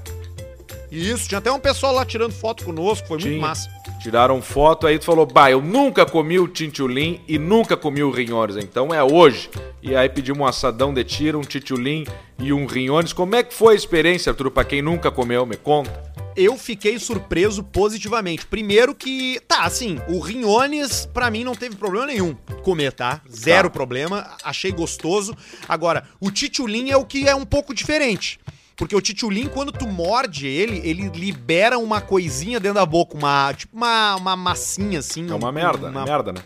Isso, tinha até um pessoal lá tirando foto conosco, foi muito massa. Tiraram foto, aí tu falou, bah, eu nunca comi o titulim e nunca comi o rinhones, então é hoje. E aí pedimos um assadão de tiro, um titulim e um rinhones. Como é que foi a experiência, Arthur, pra quem nunca comeu? Me conta. Eu fiquei surpreso positivamente. Primeiro que, tá, assim, o rinhones pra mim não teve problema nenhum comer, tá? Zero Tá. problema, achei gostoso. Agora, o titulim é o que é um pouco diferente. Porque o titulim, quando tu morde ele, ele libera uma coisinha dentro da boca, uma, tipo uma, uma massinha assim. É uma um- merda, uma- merda, né?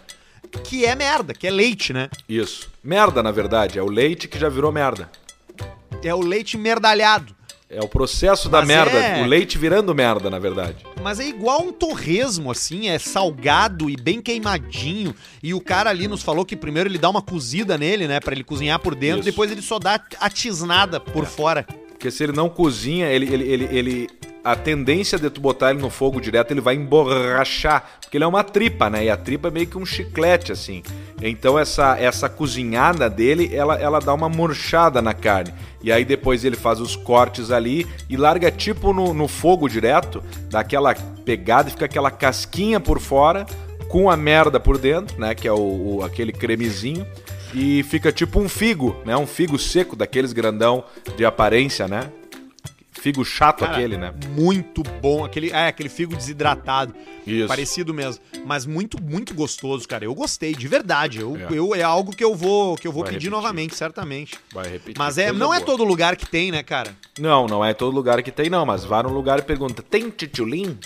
Que é merda, que é leite, né? Isso. Merda, na verdade, é o leite que já virou merda. É o leite merdalhado. É o processo da Mas merda, é- o leite virando merda, na verdade. Mas é igual um torresmo, assim, é salgado e bem queimadinho. E o cara ali nos falou que primeiro ele dá uma cozida nele, né? Pra ele cozinhar por dentro, Isso. depois ele só dá a tisnada por fora. Porque se ele não cozinha, ele, ele, ele, ele- A tendência de tu botar ele no fogo direto, ele vai emborrachar. Porque ele é uma tripa, né? E a tripa é meio que um chiclete, assim. Então essa, essa cozinhada dele, ela, ela dá uma murchada na carne. E aí depois ele faz os cortes ali e larga tipo no, no fogo direto, dá aquela pegada e fica aquela casquinha por fora. com a merda por dentro, né? Que é o, o- aquele cremezinho. E fica tipo um figo, né? Um figo seco daqueles grandão de aparência, né? Figo chato Cara, aquele, né? Muito bom. Aquele, é, aquele figo desidratado. Isso. Parecido mesmo. Mas muito, muito gostoso, cara. Eu gostei, de verdade. Eu, É. eu, é algo que eu vou, que eu vou Vai pedir repetir. novamente, certamente. Vai repetir. Mas é, não é boa. todo lugar que tem, né, cara? Não, não é todo lugar que tem, não. Mas vai num lugar e pergunta, tem titulim?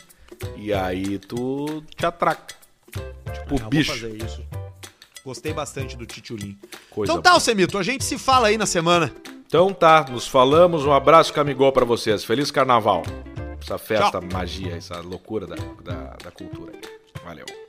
E aí tu te atraca. Tipo, Ah, eu bicho. Gostei bastante do Titiulim. Coisa Então tá. Alcemito, a gente se fala aí na semana. Então tá, nos falamos. Um abraço Camigol pra vocês. Feliz carnaval. Essa festa, magia, essa loucura da, da, da cultura. Valeu.